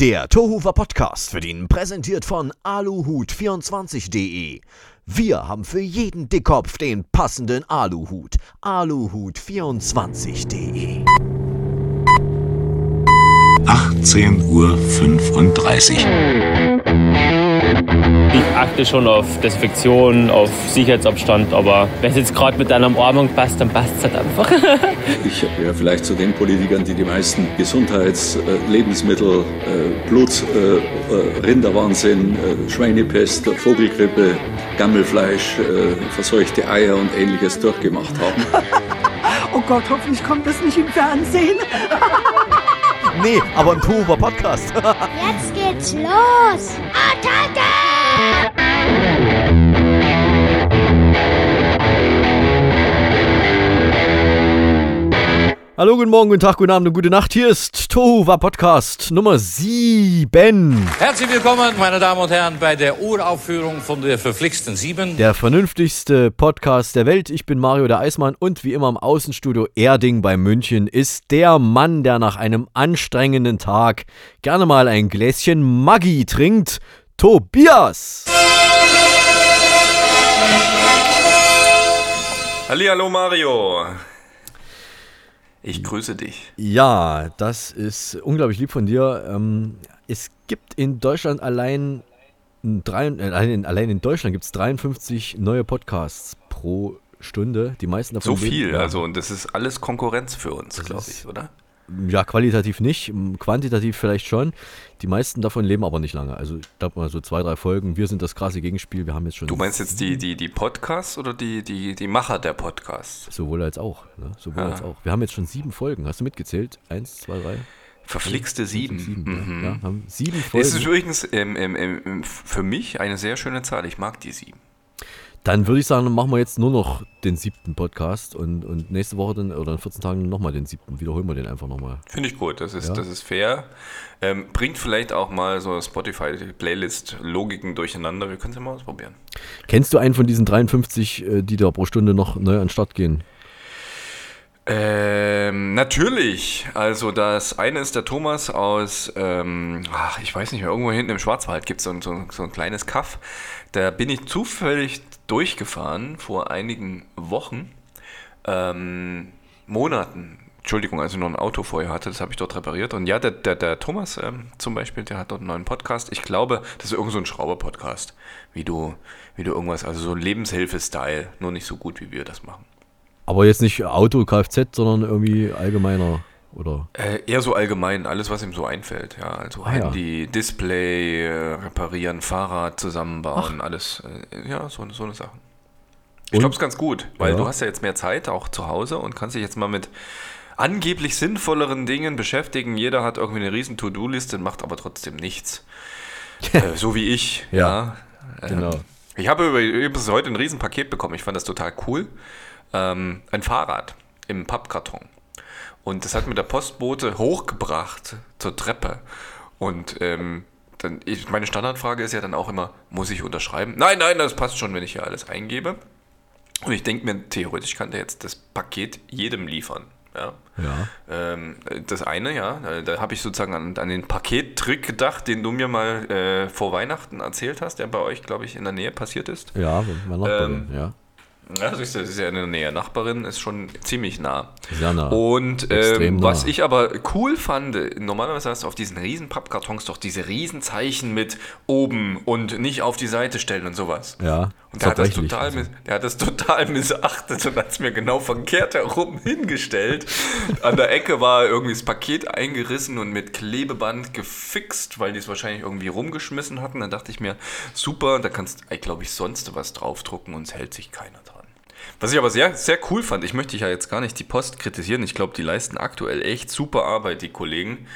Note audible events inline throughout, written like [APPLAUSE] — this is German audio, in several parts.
Der Tohuwa Podcast wird Ihnen präsentiert von aluhut24.de. Wir haben für jeden Dickkopf den passenden Aluhut. aluhut24.de. 18.35 Uhr. Ich achte schon auf Desinfektion, auf Sicherheitsabstand, aber wenn es jetzt gerade mit einer Umarmung passt, dann passt es halt einfach. [LAUGHS] Ich gehöre vielleicht zu den Politikern, die die meisten Gesundheits-, äh, Lebensmittel, äh, Blut, äh, Rinderwahnsinn, Schweinepest, Vogelgrippe, Gammelfleisch, verseuchte Eier und ähnliches durchgemacht haben. [LAUGHS] Oh Gott, hoffentlich kommt das nicht im Fernsehen. [LAUGHS] Nee, aber im Tohuwa Podcast. [LAUGHS] Jetzt geht's los. Attacke! Hallo, guten Morgen, guten Tag, guten Abend und gute Nacht. Hier ist Tohuwa Podcast Nummer 7. Herzlich willkommen, meine Damen und Herren, bei der Uraufführung von der verflixten Sieben. Der vernünftigste Podcast der Welt. Ich bin Mario der Eismann und wie immer im Außenstudio Erding bei München ist der Mann, der nach einem anstrengenden Tag gerne mal ein Gläschen Maggi trinkt, Tobias. Hallo Mario. Ich grüße dich. Ja, das ist unglaublich lieb von dir. Ähm, es gibt in Deutschland allein, drei, äh, allein, in, Deutschland gibt es 53 neue Podcasts pro Stunde. Die meisten davon. So viel, ja, also und das ist alles Konkurrenz für uns, glaube ich, oder? Ja, qualitativ nicht, quantitativ vielleicht schon. Die meisten davon leben aber nicht lange. Also ich glaube mal so zwei, drei Folgen. Wir sind das krasse Gegenspiel. Wir haben jetzt schon Du meinst jetzt die, die, die Podcasts oder die, die, die Macher der Podcasts? sowohl als auch. Ne? Sowohl Ja. als auch. Wir haben jetzt schon sieben Folgen. Hast du mitgezählt? Eins, zwei, drei, Verflixte sieben. sieben. Mhm. Ja, ja, haben sieben Das ist Folgen. übrigens ähm, ähm, ähm, für mich eine sehr schöne Zahl. Ich mag die sieben. Dann würde ich sagen, dann machen wir jetzt nur noch den siebten Podcast und, und nächste Woche dann oder in 14 Tagen nochmal den siebten. Wiederholen wir den einfach nochmal. Finde ich gut, das ist, Ja. das ist fair. Ähm, bringt vielleicht auch mal so Spotify-Playlist-Logiken durcheinander. Wir können es ja mal ausprobieren. Kennst du einen von diesen 53, äh, die da pro Stunde noch neu an den Start gehen? Ähm, natürlich. Also das eine ist der Thomas aus, ähm, ach, ich weiß nicht mehr, irgendwo hinten im Schwarzwald gibt so es so, so ein kleines Kaff. Da bin ich zufällig durchgefahren vor einigen Wochen, ähm, Monaten. Entschuldigung, als ich noch ein Auto vorher hatte, das habe ich dort repariert. Und ja, der, der, der Thomas ähm, zum Beispiel, der hat dort einen neuen Podcast. Ich glaube, das ist irgend so ein Schrauber-Podcast, wie du, wie du irgendwas, also so Lebenshilfe-Style, nur nicht so gut, wie wir das machen. Aber jetzt nicht Auto, Kfz, sondern irgendwie allgemeiner oder. Äh, eher so allgemein, alles, was ihm so einfällt. Ja, also Ah, ja. Handy, Display, äh, reparieren, Fahrrad zusammenbauen, alles. Äh, ja, so, so eine Sache. Ich glaube, es ist ganz gut, weil Ja. du hast ja jetzt mehr Zeit, auch zu Hause, und kannst dich jetzt mal mit angeblich sinnvolleren Dingen beschäftigen. Jeder hat irgendwie eine riesen To-Do-Liste, macht aber trotzdem nichts. [LAUGHS] äh, so wie ich. Ja, Ähm, genau. Ich habe übrigens heute ein riesen Paket bekommen. Ich fand das total cool. Ähm, ein Fahrrad im Pappkarton. Und das hat mir der Postbote hochgebracht zur Treppe. Und ähm, dann, ich, meine Standardfrage ist ja dann auch immer, muss ich unterschreiben? Nein, nein, das passt schon, wenn ich hier alles eingebe. Und ich denke mir, theoretisch kann der jetzt das Paket jedem liefern. Ja. Ja. Ähm, das eine, ja, da, da habe ich sozusagen an, an den Pakettrick gedacht, den du mir mal äh, vor Weihnachten erzählt hast, der bei euch, glaube ich, in der Nähe passiert ist. Ja, meine Nachbarin, Ähm, ja. Ja, das ist, ja- das ist ja in der Nähe. Nachbarin ist schon ziemlich nah. Sehr nah. Und ähm, was nah. ich aber cool fand, normalerweise hast du auf diesen riesen Pappkartons doch diese riesen Zeichen mit oben und nicht auf die Seite stellen und sowas. Ja, Und der hat, das total, also. der hat das total missachtet und hat es mir genau verkehrt herum hingestellt. An der Ecke war irgendwie das Paket eingerissen und mit Klebeband gefixt, weil die es wahrscheinlich irgendwie rumgeschmissen hatten. Dann dachte ich mir, super, da kannst du, glaube ich, sonst was draufdrucken und es hält sich keiner dran. Was ich aber sehr, sehr cool fand, ich möchte ja jetzt gar nicht die Post kritisieren, ich glaube, die leisten aktuell echt super Arbeit, die Kollegen.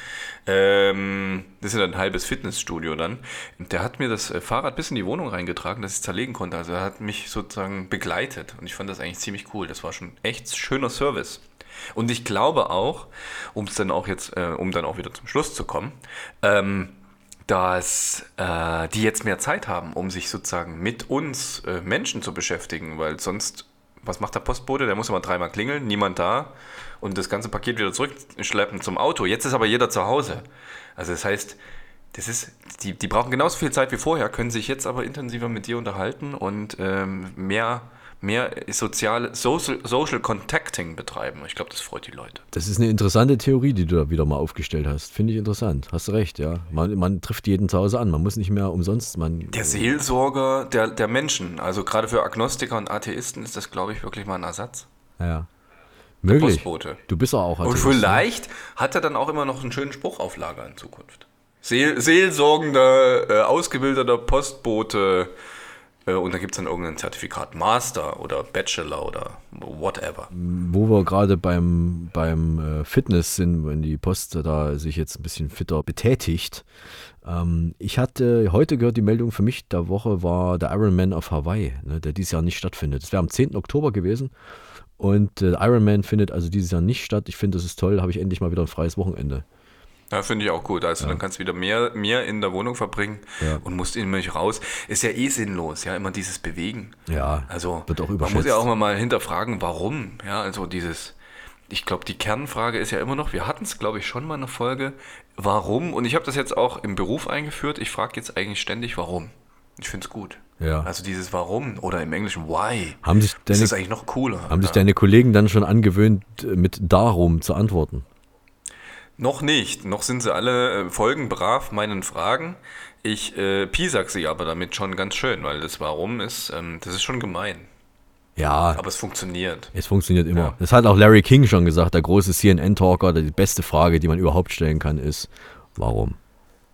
Ähm, das ist ja ein halbes Fitnessstudio dann. Und der hat mir das äh, Fahrrad bis in die Wohnung reingetragen, dass ich es zerlegen konnte. Also er hat mich sozusagen begleitet und ich fand das eigentlich ziemlich cool. Das war schon echt schöner Service. Und ich glaube auch, um es dann auch jetzt, äh, um dann auch wieder zum Schluss zu kommen, ähm, dass äh, die jetzt mehr Zeit haben, um sich sozusagen mit uns äh, Menschen zu beschäftigen, weil sonst, was macht der Postbote? Der muss immer dreimal klingeln, niemand da und das ganze Paket wieder zurückschleppen zum Auto. Jetzt ist aber jeder zu Hause. Also das heißt, Das ist, die, die brauchen genauso viel Zeit wie vorher, können sich jetzt aber intensiver mit dir unterhalten und ähm, mehr, mehr soziale, social, social Contacting betreiben. Ich glaube, das freut die Leute. Das ist eine interessante Theorie, die du da wieder mal aufgestellt hast. Finde ich interessant. Hast du recht, ja. Man, man trifft jeden zu Hause an. Man muss nicht mehr umsonst. Man, Der Seelsorger der, der Menschen, also gerade für Agnostiker und Atheisten ist das, glaube ich, wirklich mal ein Ersatz. ja. Möglich. Postbote. Du bist auch Und Atheist, ne? vielleicht hat er dann auch immer noch einen schönen Spruch auf Lager in Zukunft. Seel, seelsorgender, äh, ausgebildeter Postbote. Äh, und da gibt es dann irgendein Zertifikat Master oder Bachelor oder whatever. Wo wir gerade beim, beim äh, Fitness sind, wenn die Post da sich jetzt ein bisschen fitter betätigt. Ähm, ich hatte heute gehört, die Meldung für mich der Woche war der Ironman auf Hawaii, ne, der dieses Jahr nicht stattfindet. Das wäre am 10. Oktober gewesen. Und äh, Ironman findet also dieses Jahr nicht statt. Ich finde, das ist toll. Habe ich endlich mal wieder ein freies Wochenende. Ja, finde ich auch gut. Also dann kannst du wieder mehr, mehr in der Wohnung verbringen Ja. und musst immer nicht raus. Ist ja eh sinnlos, ja, immer dieses Bewegen. Ja, Also wird auch man muss ja auch mal, hinterfragen, warum. Ja, also dieses, ich glaube, die Kernfrage ist ja immer noch, wir hatten es, glaube ich, schon mal in einer Folge, warum? Und ich habe das jetzt auch im Beruf eingeführt. Ich frage jetzt eigentlich ständig, warum. Ich finde es gut. Ja. Also dieses Warum oder im Englischen Why. Haben sich das deine, ist eigentlich noch cooler. haben sich ja. deine Kollegen dann schon angewöhnt, äh, mit darum zu antworten? Noch nicht. Noch sind sie alle äh, folgenbrav meinen Fragen. Ich äh, piesack sie aber damit schon ganz schön, weil das Warum ist, ähm, das ist schon gemein. Ja, Aber es funktioniert. es funktioniert immer. Ja. Das hat auch Larry King schon gesagt, der große CNN-Talker. Die beste Frage, die man überhaupt stellen kann, ist, warum?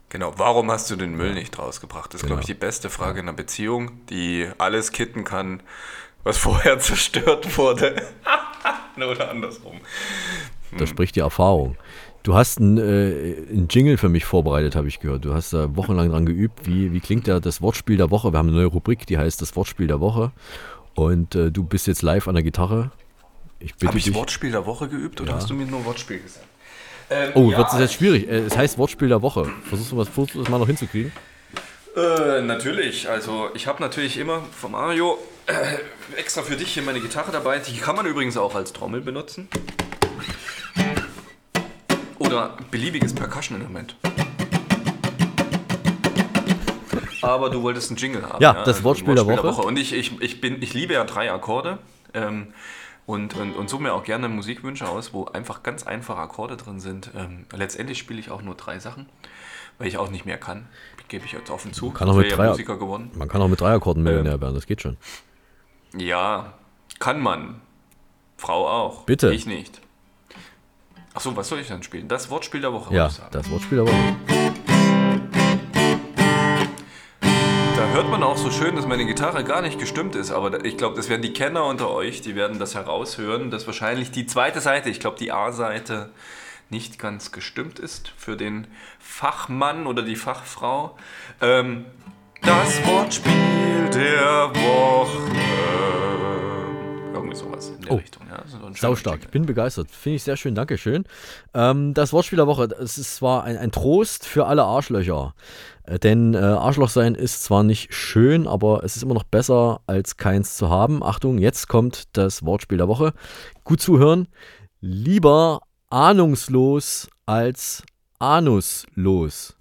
Genau, warum hast du den Müll nicht rausgebracht? Das ist, glaube ich, Genau. die beste Frage in einer Beziehung, die alles kitten kann, was [LAUGHS] vorher zerstört wurde. [LAUGHS] Oder andersrum. Da spricht die Erfahrung. Du hast einen, äh, einen Jingle für mich vorbereitet, habe ich gehört. Du hast da wochenlang dran geübt. Wie, wie klingt der, das Wortspiel der Woche? Wir haben eine neue Rubrik, die heißt das Wortspiel der Woche. Und äh, du bist jetzt live an der Gitarre. Ich bitte Habe ich dich. Wortspiel der Woche geübt oder Ja. hast du mir nur Wortspiel gesagt? Ähm, oh, ja, wird es jetzt schwierig. Äh, Es heißt Wortspiel der Woche. Versuchst du, was, versuchst du das mal noch hinzukriegen? Äh, natürlich. Also ich habe natürlich immer von Mario äh, extra für dich hier meine Gitarre dabei. Die kann man übrigens auch als Trommel benutzen. Oder beliebiges Percussion-Element. Aber du wolltest einen Jingle haben. Ja, das Wortspiel der Woche. Und ich, ich, ich, bin, ich liebe ja drei Akkorde. Ähm, und, und, und suche mir auch gerne Musikwünsche aus, wo einfach ganz einfache Akkorde drin sind. Ähm, letztendlich spiele ich auch nur drei Sachen, weil ich auch nicht mehr kann. Gebe ich jetzt offen zu. Kann auch mit drei- ja Musiker geworden. Man kann auch mit Dreierkorden Ähm. Millionär werden, das geht schon. Ja, kann man. Frau auch. Bitte. Ich nicht. Achso, was soll ich dann spielen? Das Wortspiel der Woche, Ja, das Wortspiel der Woche. Da hört man auch so schön, dass meine Gitarre gar nicht gestimmt ist, aber ich glaube, das werden die Kenner unter euch, die werden das heraushören, dass wahrscheinlich die zweite Seite, ich glaube die A-Seite, nicht ganz gestimmt ist für den Fachmann oder die Fachfrau. Ähm, das Wortspiel der Woche. Irgendwie sowas in der Oh. Richtung. Ja, so Saustark, Jingle. bin begeistert. Finde ich sehr schön, Dankeschön. Ähm, das Wortspiel der Woche, es ist zwar ein, ein Trost für alle Arschlöcher. Äh, denn äh, Arschloch sein ist zwar nicht schön, aber es ist immer noch besser, als keins zu haben. Achtung, jetzt kommt das Wortspiel der Woche. Gut zuhören. Lieber ahnungslos als anuslos.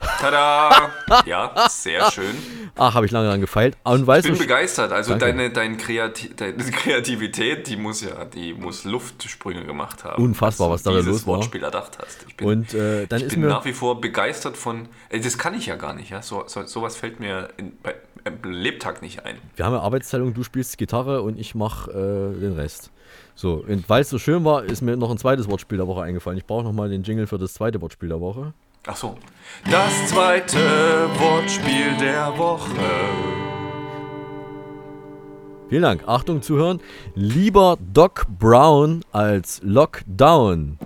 Tada! Ja, sehr schön. Ach, habe ich lange dran gefeilt. Und weißt Ich bin du, begeistert. Also Danke. deine, dein Kreati deine [LAUGHS] Kreativität, die muss ja, die muss Luftsprünge gemacht haben. Unfassbar, was da los war. Wortspiel erdacht hast. Ich bin, und äh, dann ich ist bin mir. nach wie vor begeistert von. Ey, das kann ich ja gar nicht, ja. So, so, sowas fällt mir in, bei, im Lebtag nicht ein. Wir haben ja Arbeitsteilung, du spielst Gitarre und ich mache äh, den Rest. So, und weil es so schön war, ist mir noch ein zweites Wortspiel der Woche eingefallen. Ich brauche nochmal den Jingle für das zweite Wortspiel der Woche. Ach so. Das zweite Wortspiel der Woche. Vielen Dank. Achtung, zuhören. Lieber Doc Brown als Lockdown.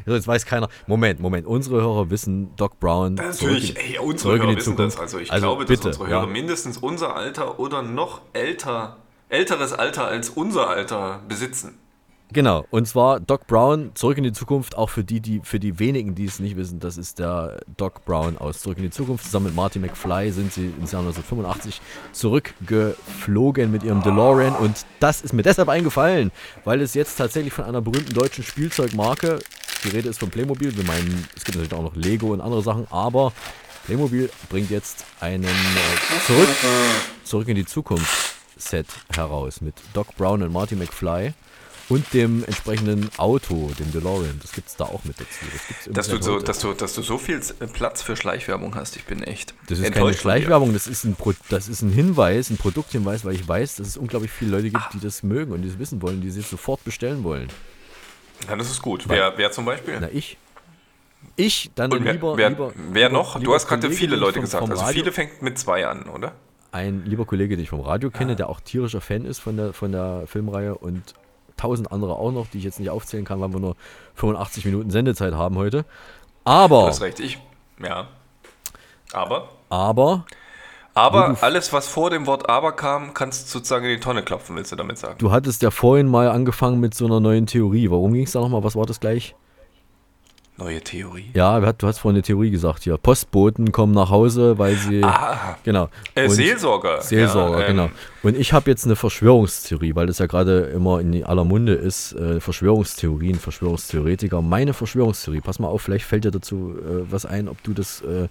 [LAUGHS] Jetzt weiß keiner. Moment, Moment. Unsere Hörer wissen Doc Brown. Natürlich, in- ey, unsere Hörer wissen das. Also ich Also glaube, bitte, dass unsere ja. Hörer mindestens unser Alter oder noch älter, älteres Alter als unser Alter besitzen. Genau, und zwar Doc Brown, Zurück in die Zukunft, auch für die, die, für die wenigen, die es nicht wissen, das ist der Doc Brown aus Zurück in die Zukunft. Zusammen mit Marty McFly sind sie ins Jahr 1985 zurückgeflogen mit ihrem DeLorean und das ist mir deshalb eingefallen, weil es jetzt tatsächlich von einer berühmten deutschen Spielzeugmarke die Rede ist von Playmobil. Wir meinen, es gibt natürlich auch noch Lego und andere Sachen, aber Playmobil bringt jetzt einen äh, zurück, zurück in die Zukunft Set heraus mit Doc Brown und Marty McFly und dem entsprechenden Auto, dem DeLorean. Das gibt es da auch mit dazu. Das Dass du, so, dass, du, dass du so viel Platz für Schleichwerbung hast, ich bin echt. Das ist keine. Schleichwerbung, das ist, ein Pro das ist ein Hinweis, ein Produkthinweis, weil ich weiß, dass es unglaublich viele Leute gibt, die das mögen und die das wissen wollen, die sich sofort bestellen wollen. Ja, das ist gut. Wer, wer zum Beispiel? Na, ich. Ich, dann Und wer, lieber, wer, lieber. wer noch? lieber Du hast gerade viele Leute vom- gesagt. vom Also Radio- viele fängt mit zwei an, oder? Ein lieber Kollege, den ich vom Radio kenne, der auch tierischer Fan ist von der, von der Filmreihe und tausend andere auch noch, die ich jetzt nicht aufzählen kann, weil wir nur 85 Minuten Sendezeit haben heute. Du Aber, hast recht, ich. Ja. Aber. aber, Aber alles, was vor dem Wort aber kam, kannst du sozusagen in die Tonne klopfen, willst du damit sagen? du hattest ja vorhin mal angefangen mit so einer neuen Theorie. Warum ging es da nochmal? Was war das gleich? Neue Theorie. Ja, du hast vorhin eine Theorie gesagt hier. Postboten kommen nach Hause, weil sie. Ah, Genau. äh, Seelsorger. Seelsorger, Ja, ähm, genau. Und ich habe jetzt eine Verschwörungstheorie, weil das ja gerade immer in aller Munde ist. Äh, Verschwörungstheorien, Verschwörungstheoretiker. Meine Verschwörungstheorie, pass mal auf, vielleicht fällt dir dazu äh, was ein, ob du das äh,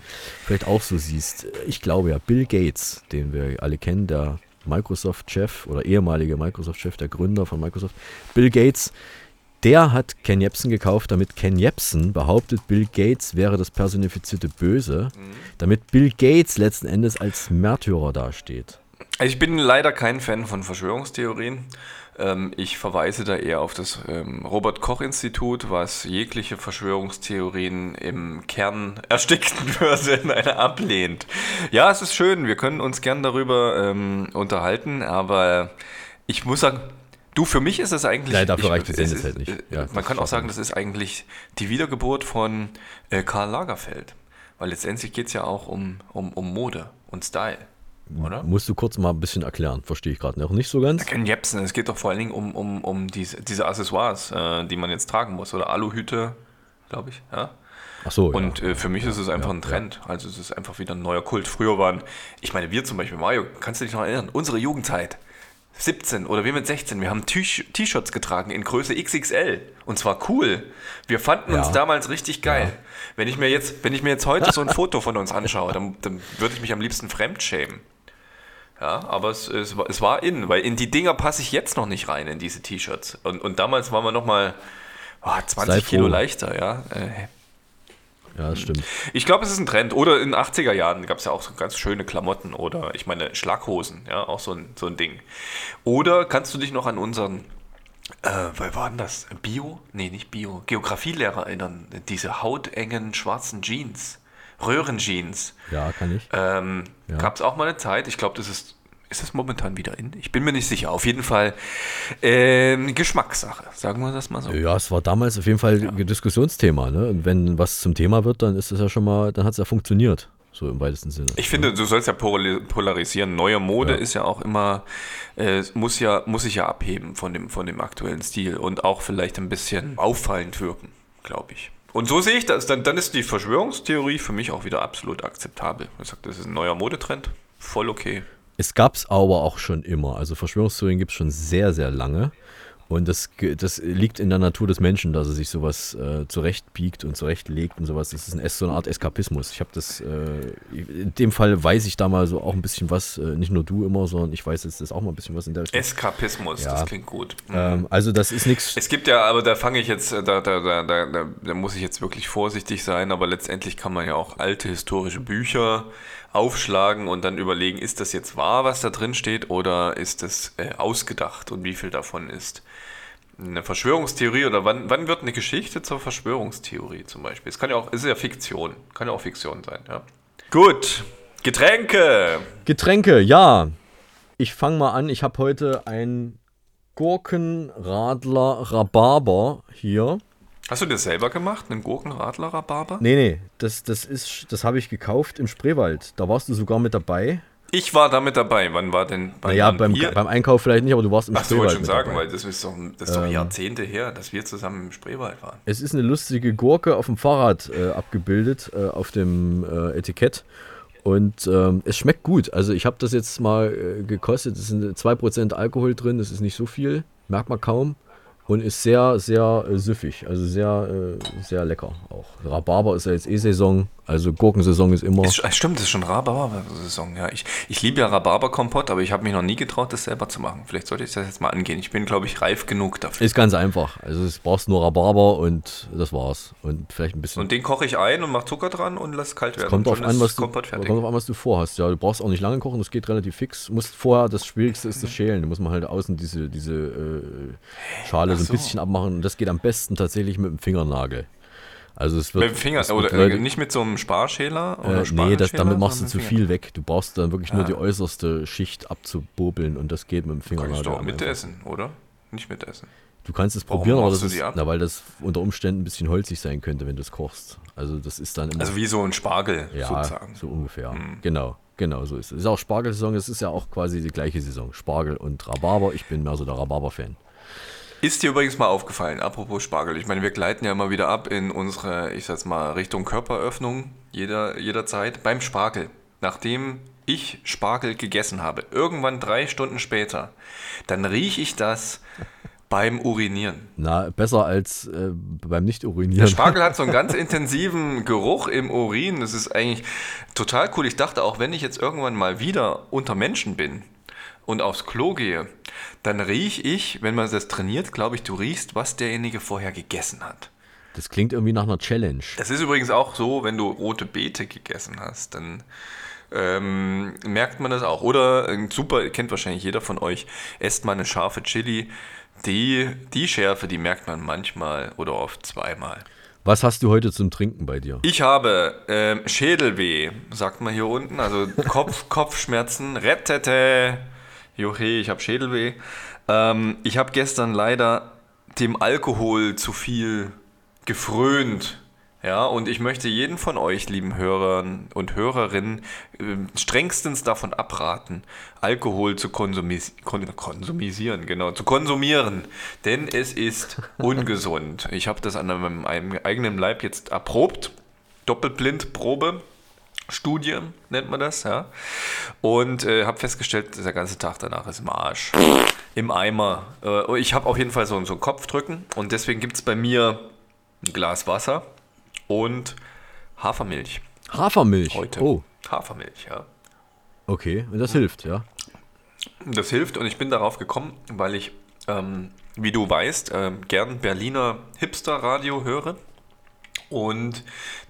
vielleicht auch so siehst. Ich glaube ja, Bill Gates, den wir alle kennen, der Microsoft-Chef oder ehemalige Microsoft-Chef, der Gründer von Microsoft, Bill Gates, der hat Ken Jebsen gekauft, damit Ken Jebsen behauptet, Bill Gates wäre das personifizierte Böse, damit Bill Gates letzten Endes als Märtyrer dasteht. Ich bin leider kein Fan von Verschwörungstheorien. Ähm, ich verweise da eher auf das ähm, Robert-Koch-Institut, was jegliche Verschwörungstheorien im Kern [LAUGHS] erstickten würde in einer ablehnt. Ja, es ist schön, wir können uns gern darüber ähm, unterhalten, aber ich muss sagen, du, für mich ist es eigentlich... Nein, dafür ich, reicht die Sendezeit nicht. äh, Ja, man kann auch sagen, das ist eigentlich die Wiedergeburt von äh, Karl Lagerfeld. Weil letztendlich geht es ja auch um, um, um Mode und Style, oder? Musst du kurz mal ein bisschen erklären, verstehe ich gerade noch nicht so ganz. Ken Jebsen, es geht doch vor allen Dingen um, um, um diese, diese Accessoires, äh, die man jetzt tragen muss. Oder Aluhüte, glaube ich. Ja? Ach so, Und ja. äh, für mich ist es einfach ein Trend. Also es ist einfach wieder ein neuer Kult. Früher waren, ich meine, wir zum Beispiel, Mario, kannst du dich noch erinnern? Unsere Jugendzeit. 17 oder wir mit 16, wir haben T-Shirts getragen in Größe XXL. Und zwar cool. Wir fanden uns Ja. damals richtig geil. Wenn ich mir jetzt, wenn ich mir jetzt heute so ein Foto von uns anschaue, dann, dann würde ich mich am liebsten fremdschämen. Ja, aber es, es, war- es war in, weil in die Dinger passe ich jetzt noch nicht rein, in diese T-Shirts. Und, und damals waren wir nochmal oh, 20 Sei Kilo leichter, ja. Äh, Ja, das stimmt. ich glaube, es ist ein Trend. Oder in den 80er Jahren gab es ja auch so ganz schöne Klamotten oder ich meine Schlaghosen, ja, auch so ein, so ein Ding. Oder kannst du dich noch an unseren, äh, wer war denn das? Bio? Nee, nicht Bio. Geografielehrer erinnern. Diese hautengen schwarzen Jeans. Röhrenjeans. Ja, kann ich. Ähm, Ja. Gab es auch mal eine Zeit, ich glaube, das ist, ist das momentan wieder in? Ich bin mir nicht sicher. Auf jeden Fall ähm, Geschmackssache, sagen wir das mal so. Ja, es war damals auf jeden Fall ein Diskussionsthema. Ne? Und wenn was zum Thema wird, dann ist es ja schon mal, dann hat es ja funktioniert. So im weitesten Sinne. Ich finde, du sollst ja polari- polarisieren. Neue Mode Ja. ist ja auch immer, äh, muss ja, muss sich ja abheben von dem, von dem aktuellen Stil und auch vielleicht ein bisschen auffallend wirken, glaube ich. Und so sehe ich das. Dann, dann ist die Verschwörungstheorie für mich auch wieder absolut akzeptabel. Ich sage, das ist ein neuer Modetrend. Voll okay. Es gab es aber auch schon immer. Also Verschwörungstheorien gibt es schon sehr, sehr lange. Und das, das liegt in der Natur des Menschen, dass er sich sowas äh, zurechtbiegt und zurechtlegt und sowas. Das ist ein, so eine Art Eskapismus. Ich habe das, äh, in dem Fall weiß ich da mal so auch ein bisschen was, äh, nicht nur du immer, sondern ich weiß jetzt das auch mal ein bisschen was in der Richtung. Eskapismus, Ja. das klingt gut. Mhm. Ähm, also das ist nichts. Es gibt ja, aber da fange ich jetzt, da, da, da, da, da, da muss ich jetzt wirklich vorsichtig sein, aber letztendlich kann man ja auch alte historische Bücher aufschlagen und dann überlegen, ist das jetzt wahr, was da drin steht, oder ist das äh, ausgedacht und wie viel davon ist eine Verschwörungstheorie oder wann, wann wird eine Geschichte zur Verschwörungstheorie zum Beispiel? Es kann ja auch, ist ja Fiktion, kann ja auch Fiktion sein, ja. Gut, Getränke. Getränke, ja. Ich fange mal an. Ich habe heute ein Gurkenradler Rhabarber hier. Hast du das selber gemacht, einen Gurkenradler Rhabarber? Nee, nee, das, das ist, das habe ich gekauft im Spreewald. Da warst du sogar mit dabei. Ich war da mit dabei. Wann war denn? Wann Naja, beim, beim Einkauf vielleicht nicht, aber du warst im Ach Spreewald wollte schon mit sagen, dabei. weil das ist doch, das ist doch Jahrzehnte her, dass wir zusammen im Spreewald waren. Es ist eine lustige Gurke auf dem Fahrrad äh, abgebildet, äh, auf dem äh, Etikett. Und ähm, es schmeckt gut. Also ich habe das jetzt mal äh, gekostet. Es sind 2% Alkohol drin, das ist nicht so viel, merkt man kaum. Und ist sehr, sehr äh, süffig. Also sehr, äh, sehr lecker auch. Rhabarber ist ja jetzt eh Saison. Also Gurkensaison ist immer. Ist, stimmt, das ist schon Rhabarber-Saison. Ja, ich, ich liebe ja Rhabarberkompott, aber ich habe mich noch nie getraut, das selber zu machen. Vielleicht sollte ich das jetzt mal angehen. Ich bin, glaube ich, reif genug dafür. Ist ganz einfach. Also es brauchst nur Rhabarber und das war's. Und vielleicht ein bisschen. Und den koche ich ein und mache Zucker dran und lass kalt werden. kommt drauf an, was du, kommt an, was du vorhast. Ja, du brauchst auch nicht lange kochen, das geht relativ fix. Musst vorher, das Schwierigste ist das Schälen. Da muss man halt außen diese, diese äh, Schale so ein so. bisschen abmachen. Und das geht am besten tatsächlich mit dem Fingernagel. Also es wird, Mit dem Finger, oder Leute- äh, nicht mit so einem Sparschäler? Oder Äh, nee, das, damit machst du zu viel weg. Du brauchst dann wirklich nur Ah. die äußerste Schicht abzubobeln und das geht mit dem Fingernagel. Kannst du auch am mitessen, oder? Nicht mitessen. Du kannst es Warum probieren, aber das ist, na, weil das unter Umständen ein bisschen holzig sein könnte, wenn du es kochst. Also das ist dann immer, Also wie so ein Spargel ja, sozusagen. so ungefähr. Genau, genau so ist es. Es ist auch Spargelsaison, es ist ja auch quasi die gleiche Saison. Spargel und Rhabarber. Ich bin mehr so der Rhabarber-Fan. Ist dir übrigens mal aufgefallen, apropos Spargel, ich meine, wir gleiten ja immer wieder ab in unsere, ich sag's mal, Richtung Körperöffnung jeder, jederzeit beim Spargel. Nachdem ich Spargel gegessen habe, irgendwann drei Stunden später, dann rieche ich das beim Urinieren. Na, besser als äh, beim Der Nicht-Urinieren. Spargel hat so einen ganz intensiven Geruch im Urin. Das ist eigentlich total cool. Ich dachte auch, wenn ich jetzt irgendwann mal wieder unter Menschen bin und aufs Klo gehe, dann rieche ich, wenn man das trainiert, glaube ich, du riechst, was derjenige vorher gegessen hat. Das klingt irgendwie nach einer Challenge. Das ist übrigens auch so, wenn du rote Beete gegessen hast, dann ähm, merkt man das auch. Oder super, kennt wahrscheinlich jeder von euch, esst mal eine scharfe Chili. Die, die Schärfe, die merkt man manchmal oder oft zweimal. Was hast du heute zum Trinken bei dir? Ich habe ähm, Schädelweh, sagt man hier unten, also Kopf, [LAUGHS] Kopfschmerzen, rettete, Joche, ich habe Schädelweh. Ähm, ich habe gestern leider dem Alkohol zu viel gefrönt. Ja, und ich möchte jeden von euch, lieben Hörern und Hörerinnen, ähm, strengstens davon abraten, Alkohol zu konsumis kon konsumisieren, genau, zu konsumieren. Denn es ist [LAUGHS] ungesund. Ich habe das an meinem einem eigenen Leib jetzt erprobt. Doppelblindprobe. Studie nennt man das, ja. Und äh, habe festgestellt, der ganze Tag danach ist im Arsch. Im Eimer. Äh, ich habe auf jeden Fall so, so ein Kopfdrücken und deswegen gibt es bei mir ein Glas Wasser und Hafermilch Hafermilch. heute. Oh, Hafermilch, ja. okay. Und das hilft, ja. Das hilft und ich bin darauf gekommen, weil ich, ähm, wie du weißt, ähm, gern Berliner Hipster-Radio höre. Und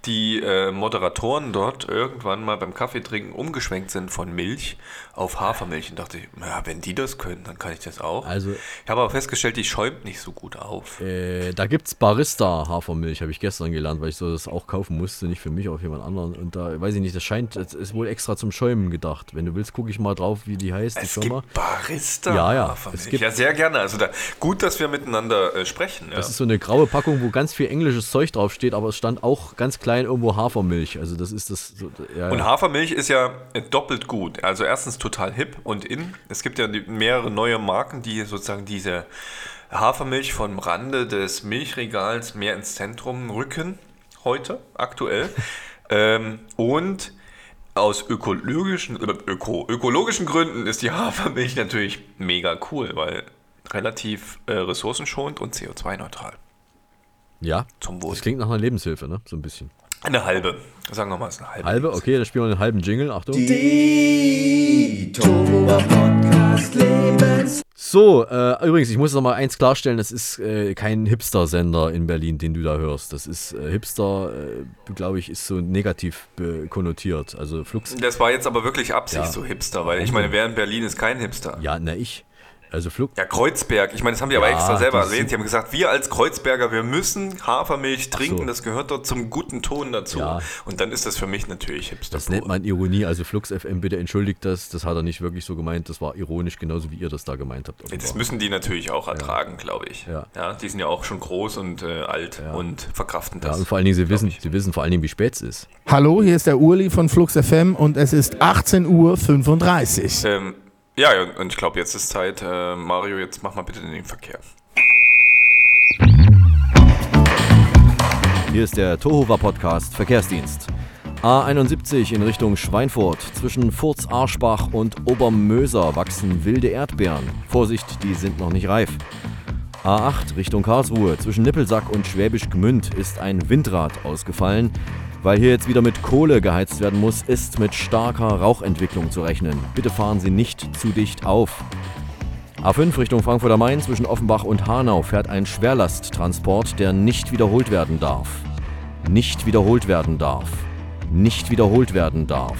die äh, Moderatoren dort irgendwann mal beim Kaffeetrinken umgeschwenkt sind von Milch auf Hafermilch. Und dachte ich, ja, wenn die das können, dann kann ich das auch. Also- ich habe aber festgestellt, die schäumt nicht so gut auf. Äh, da gibt's Barista-Hafermilch, habe ich gestern gelernt, weil ich so das auch kaufen musste, nicht für mich, auf jemand anderen. Und da weiß ich nicht, das scheint, das ist wohl extra zum Schäumen gedacht. Wenn du willst, gucke ich mal drauf, wie die heißt, die Es Firma. gibt Barista Ja, ja, es gibt- ja, sehr gerne. Also da, gut, dass wir miteinander äh, sprechen. Ja. Das ist so eine graue Packung, wo ganz viel englisches Zeug draufsteht, aber es stand auch ganz klein irgendwo Hafermilch. Also das ist das. So, ja, Und. Hafermilch ist ja doppelt gut. Also erstens total hip und in. Es gibt ja mehrere neue Marken, die sozusagen diese Hafermilch vom Rande des Milchregals mehr ins Zentrum rücken. Heute, aktuell. [LAUGHS] ähm, und aus ökologischen, äh, öko, ökologischen Gründen ist die Hafermilch natürlich mega cool, weil relativ äh, ressourcenschonend und CO2-neutral. Ja. Zum Wohl. Das klingt nach einer Lebenshilfe, ne? So ein bisschen. Eine halbe. Sagen wir mal, es ist eine halbe. Halbe, okay, dann spielen wir einen halben Jingle. Achtung. So, äh, übrigens, ich muss noch mal eins klarstellen, das ist äh, kein Hipster-Sender in Berlin, den du da hörst. Das ist äh, Hipster, äh, glaube ich, ist so negativ be- konnotiert. Also Flux. Das war jetzt aber wirklich Absicht Ja. so Hipster, weil ich meine, wer in Berlin ist kein Hipster. Ja, na ich. Also Flux. Ja, Kreuzberg. Ich meine, das haben die aber Ja, extra selber das erwähnt. Die haben gesagt, wir als Kreuzberger, wir müssen Hafermilch trinken. so. Das gehört dort zum guten Ton dazu. Ja. Und dann ist das für mich natürlich Hipster. Das nennt man Ironie. Also Flux FM, bitte entschuldigt das. Das hat er nicht wirklich so gemeint. Das war ironisch, genauso wie ihr das da gemeint habt. Das offenbar. müssen die natürlich auch ertragen, glaube ich. Ja. die sind ja auch schon groß und äh, alt und verkraften Ja, das. und vor allen Dingen, sie wissen, ich. sie wissen vor allen Dingen, wie spät es ist. Hallo, hier ist der Urli von Flux FM und es ist 18.35 Uhr. Ähm, ja, und ich glaube, jetzt ist Zeit. Äh, Mario, jetzt mach mal bitte den Verkehr. Hier ist der Tohuwa Podcast Verkehrsdienst. A71 in Richtung Schweinfurt. Zwischen Furz-Arschbach und Obermöser wachsen wilde Erdbeeren. Vorsicht, die sind noch nicht reif. A8 Richtung Karlsruhe zwischen Nippelsack und Schwäbisch Gmünd ist ein Windrad ausgefallen. Weil hier jetzt wieder mit Kohle geheizt werden muss, ist mit starker Rauchentwicklung zu rechnen. Bitte fahren Sie nicht zu dicht auf. A5 Richtung Frankfurt am Main zwischen Offenbach und Hanau fährt ein Schwerlasttransport, der nicht wiederholt werden darf. Nicht wiederholt werden darf. Nicht wiederholt werden darf.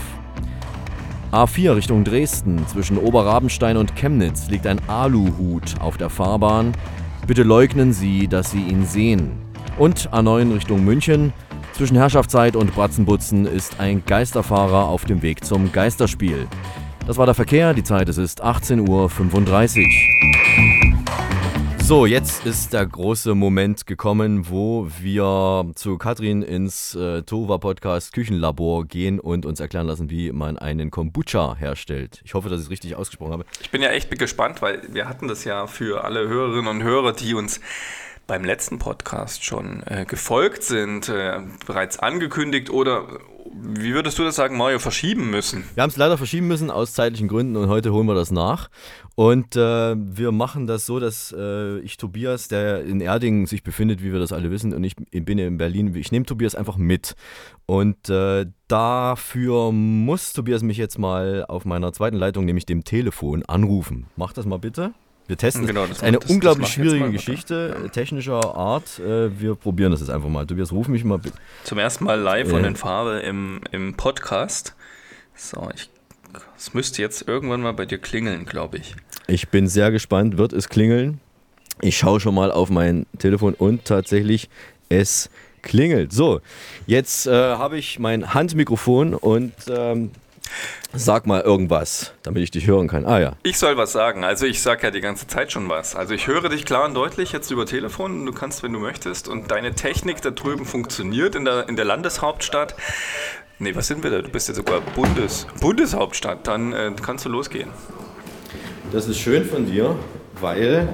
A4 Richtung Dresden zwischen Oberrabenstein und Chemnitz liegt ein Aluhut auf der Fahrbahn. Bitte leugnen Sie, dass Sie ihn sehen. Und A9 Richtung München zwischen Herrschaftszeit und Bratzenbutzen ist ein Geisterfahrer auf dem Weg zum Geisterspiel. Das war der Verkehr, die Zeit es ist 18.35 Uhr. So, jetzt ist der große Moment gekommen, wo wir zu Katrin ins äh, Tova Podcast Küchenlabor gehen und uns erklären lassen, wie man einen Kombucha herstellt. Ich hoffe, dass ich es richtig ausgesprochen habe. Ich bin ja echt gespannt, weil wir hatten das ja für alle Hörerinnen und Hörer, die uns beim letzten Podcast schon äh, gefolgt sind, äh, bereits angekündigt oder wie würdest du das sagen, Mario, verschieben müssen? Wir haben es leider verschieben müssen aus zeitlichen Gründen und heute holen wir das nach. Und äh, wir machen das so, dass äh, ich Tobias, der in Erding sich befindet, wie wir das alle wissen, und ich bin in Berlin, ich nehme Tobias einfach mit. Und äh, dafür muss Tobias mich jetzt mal auf meiner zweiten Leitung, nämlich dem Telefon, anrufen. Mach das mal bitte. Wir testen genau, das eine das, unglaublich das schwierige Geschichte, ja. technischer Art. Äh, wir probieren das jetzt einfach mal. Tobias, ruf mich mal bitte. Zum ersten Mal live äh. und in Farbe im, im Podcast. So, ich, es müsste jetzt irgendwann mal bei dir klingeln, glaube ich. Ich bin sehr gespannt. Wird es klingeln? Ich schaue schon mal auf mein Telefon und tatsächlich, es klingelt. So, jetzt äh, habe ich mein Handmikrofon und ähm, Sag mal irgendwas, damit ich dich hören kann. Ah ja. Ich soll was sagen. Also ich sage ja die ganze Zeit schon was. Also ich höre dich klar und deutlich jetzt über Telefon. Du kannst, wenn du möchtest. Und deine Technik da drüben funktioniert in der, in der Landeshauptstadt. Nee, was sind wir da? Du bist ja sogar Bundes, Bundeshauptstadt. Dann äh, kannst du losgehen. Das ist schön von dir, weil